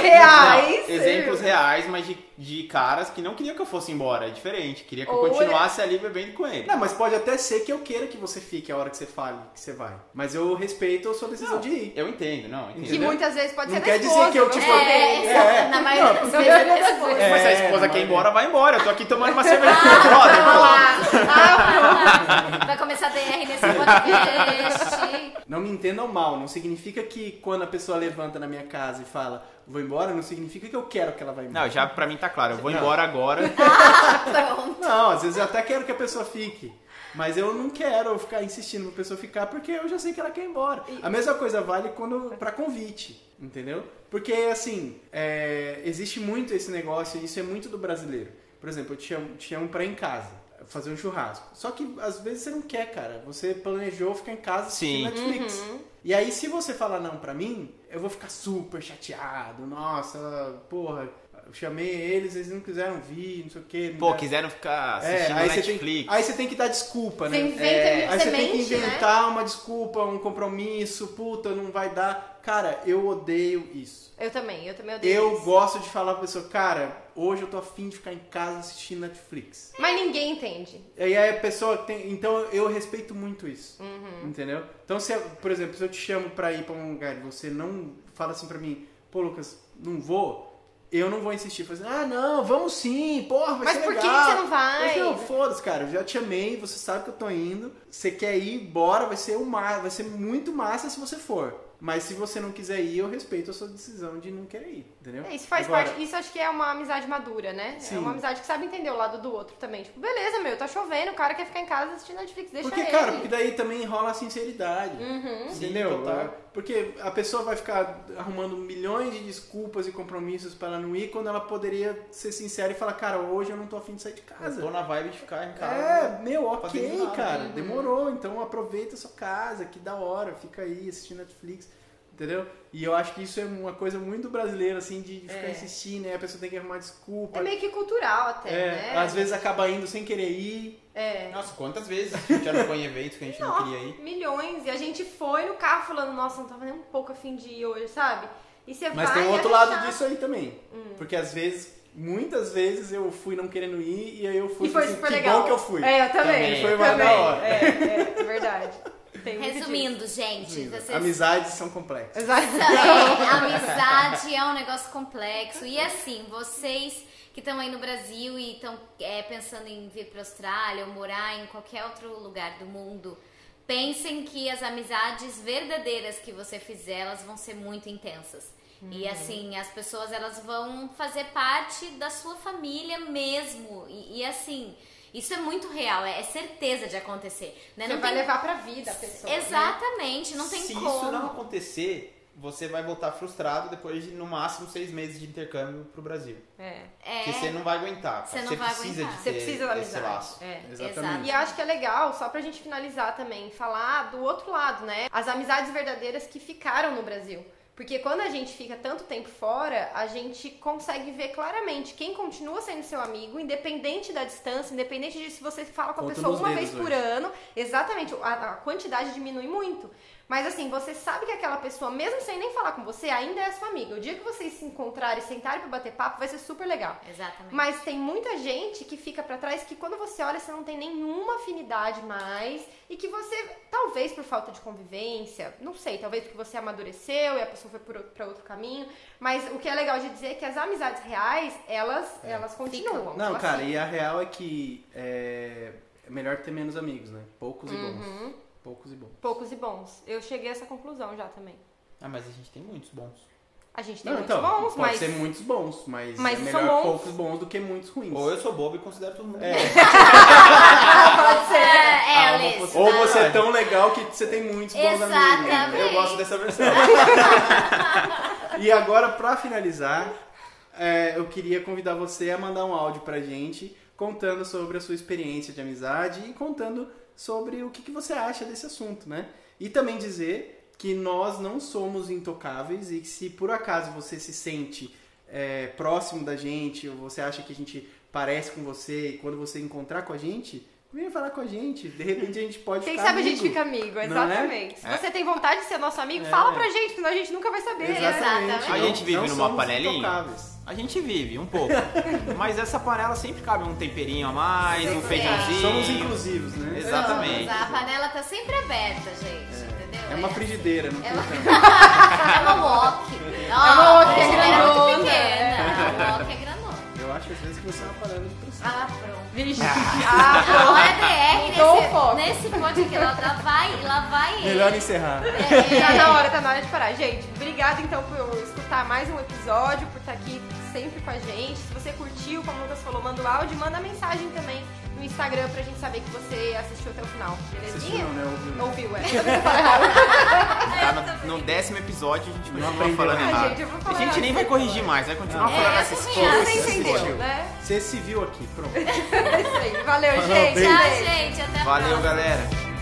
Reais. Não, exemplos reais, mas de, de caras que não queriam que eu fosse embora. É diferente. Queria que eu Ou continuasse ali bebendo com ele. Não, mas pode até ser que eu queira que você fique a hora que você fale que você vai. Mas eu respeito a sua decisão Não, de ir. Eu entendo, não. Entendo. Que muitas vezes pode Não ser quer da dizer esposa, que eu não te sei falei. bem. É, É, na maioria não, das vezes é das coisas. Mas se a É, esposa não quer ir é. embora, vai embora. Eu tô aqui tomando uma cerveja com meu brother, pô. Ah, Vai começar a DR nesse podcast. Não me entendam mal, não significa que quando a pessoa levanta na minha casa e fala vou embora, não significa que eu quero que ela vá embora. Não, já pra mim tá claro. Eu vou Não. embora agora. Pronto. Não, às vezes eu até quero que a pessoa fique. Mas eu não quero ficar insistindo pra pessoa ficar porque eu já sei que ela quer ir embora. A mesma coisa vale quando para convite, entendeu? Porque assim, é, existe muito esse negócio, e isso é muito do brasileiro. Por exemplo, eu te chamo, te chamo pra ir em casa, fazer um churrasco. Só que às vezes você não quer, cara. Você planejou ficar em casa Sim. assistindo Netflix. E aí, se você falar não pra mim, eu vou ficar super chateado. Nossa, porra, eu chamei eles, eles não quiseram vir, não sei o quê. não Pô, deram- quiseram ficar é, assistindo aí você, Netflix. tem, aí você tem que dar desculpa, né? Você inventa É, aí você tem que né? inventar uma desculpa, um compromisso, puta, não vai dar. Cara, eu odeio isso. Eu também, eu também odeio Eu isso. gosto de falar pra pessoa, cara, hoje eu tô afim de ficar em casa assistindo Netflix. Mas ninguém entende. E aí a pessoa tem. Então eu respeito muito isso. Uhum. Entendeu? Então, se, por exemplo, se eu te chamo pra ir pra um lugar e você não fala assim pra mim, pô, Lucas, não vou, eu não vou insistir. Assim, ah, não, vamos sim, porra, vai Mas ser por que legal. você não vai? Não, foda-se, cara, eu já te chamei, você sabe que eu tô indo, você quer ir, bora, vai ser, uma, vai ser muito massa se você for. Mas se você não quiser ir, eu respeito a sua decisão de não querer ir, entendeu? É, isso faz Agora, parte. Isso acho que é uma amizade madura, né? Sim. É uma amizade que sabe entender o lado do outro também. Tipo, beleza, meu, tá chovendo, o cara quer ficar em casa assistindo Netflix, deixa Porque, ele. cara, porque daí também rola a sinceridade. Uhum. Entendeu? Sim, total. É, Porque a pessoa vai ficar arrumando milhões de desculpas e compromissos para ela não ir, quando ela poderia ser sincera e falar, cara, hoje eu não tô afim de sair de Eu casa. tô na vibe de ficar em casa. É, meu, ok, nada. cara, demorou. Então aproveita a sua casa, que da hora, fica aí assistindo Netflix, entendeu? E eu acho que isso é uma coisa muito brasileira, assim, de ficar É. insistindo, né? A pessoa tem que arrumar desculpa. É meio que cultural até, É, né? às vezes acaba indo sem querer ir. É. Nossa, quantas vezes a gente já não foi em eventos que a gente não Nossa, queria ir? milhões. E a gente foi no carro falando, nossa, não tava nem um pouco afim de ir hoje, sabe? E você Mas vai tem um e outro é lado disso aí também. Porque às vezes, muitas vezes eu fui não querendo ir e aí eu fui E foi assim, super que legal. bom que eu fui. É, eu também. Também. Foi também. da hora. É, é, é verdade. Resumindo, gente, vocês Amizades são complexas. É, amizade é um negócio complexo. E assim, vocês que estão aí no Brasil e estão pensando em vir para Austrália ou morar em qualquer outro lugar do mundo, pensem que as amizades verdadeiras que você fizer, elas vão ser muito intensas. E assim, as pessoas elas vão fazer parte da sua família mesmo. E, e, assim, isso é muito real, é, é certeza de acontecer. Né? Você Não vai tem- levar pra vida a pessoa. né? Exatamente, não tem Se como. isso não acontecer, você vai voltar frustrado depois de no máximo seis meses de intercâmbio pro Brasil. É. É. Porque você não vai aguentar. Você não você vai precisa aguentar. de Você ter precisa da esse amizade. laço. É. Exatamente. E eu acho que é legal, só pra gente finalizar também, falar do outro lado, né? As amizades verdadeiras que ficaram no Brasil. Porque quando a gente fica tanto tempo fora, a gente consegue ver claramente quem continua sendo seu amigo, independente da distância, independente de se você fala com a Conta pessoa uma vez por hoje. ano. Exatamente, a, a quantidade diminui muito. Mas assim, você sabe que aquela pessoa, mesmo sem nem falar com você, ainda é sua amiga. O dia que vocês se encontrarem e sentarem pra bater papo, vai ser super legal. Exatamente. Mas tem muita gente que fica pra trás que quando você olha você não tem nenhuma afinidade mais e que você, talvez por falta de convivência, não sei, talvez porque você amadureceu e a pessoa foi por, outro- pra outro caminho, mas o que é legal de dizer é que as amizades reais, elas, elas continuam. Não, elas cara, ficam. e a real é que é, é melhor ter menos amigos, né? Poucos e bons. Uhum. Poucos e bons. Poucos e bons. Eu cheguei a essa conclusão já também. Ah, mas a gente tem muitos bons. A gente tem Não, muitos então, bons, pode mas. ser muitos bons, mas, Mas é são melhor bons. poucos bons do que muitos ruins. Ou eu sou bobo e considero todo mundo É. bom. Pode ser. É, é, Ah, possi- Ou você é tão legal que você tem muitos bons amigos. Exatamente. Eu gosto dessa versão. E agora, pra finalizar, é, eu queria convidar você a mandar um áudio pra gente contando sobre a sua experiência de amizade e contando sobre o que, que você acha desse assunto, né? E também dizer que nós não somos intocáveis e que se por acaso você se sente é, próximo da gente ou você acha que a gente parece com você e quando você encontrar com a gente, venha falar com a gente. De repente a gente pode Quem ficar sabe a gente amigo. fica amigo, é? exatamente. Se É. você tem vontade de ser nosso amigo, É. fala pra gente, senão a gente nunca vai saber. né? Exatamente. A gente vive Não numa panelinha? intocáveis. A gente vive, um pouco. Mas essa panela sempre cabe um temperinho a mais, um feijãozinho. Somos inclusivos, né? Exatamente. A panela tá sempre aberta, gente. Entendeu? É uma frigideira, não É uma, é uma wok. É uma wok, é Ela grandona. muito pequena. A wok é grandona. Eu acho às vezes que você é uma panela de. Ah, pronto. Vixe. Ah, A hora DR Mudou o foco. nesse, nesse podcast, lá, lá vai, lá vai ele. Melhor encerrar. É, Tá na hora, tá na hora de parar. Gente, obrigada então por escutar mais um episódio, por estar aqui sempre com a gente. Se você curtiu, como o Lucas falou, manda o áudio, manda mensagem também no Instagram pra gente saber que você assistiu até o final. Assistiu Belezinha? não, né? Ouviu. Ouviu, é. Tá no, no décimo episódio a gente continua falando nada. errado. Gente, vou falar a gente nem vai corrigir mais, vai continuar É, falando essa essas coisas. Você entendeu, assistiu. né? Você se viu aqui, pronto. É isso aí. Valeu, gente. Tchau, gente. Até a Valeu, próxima. galera.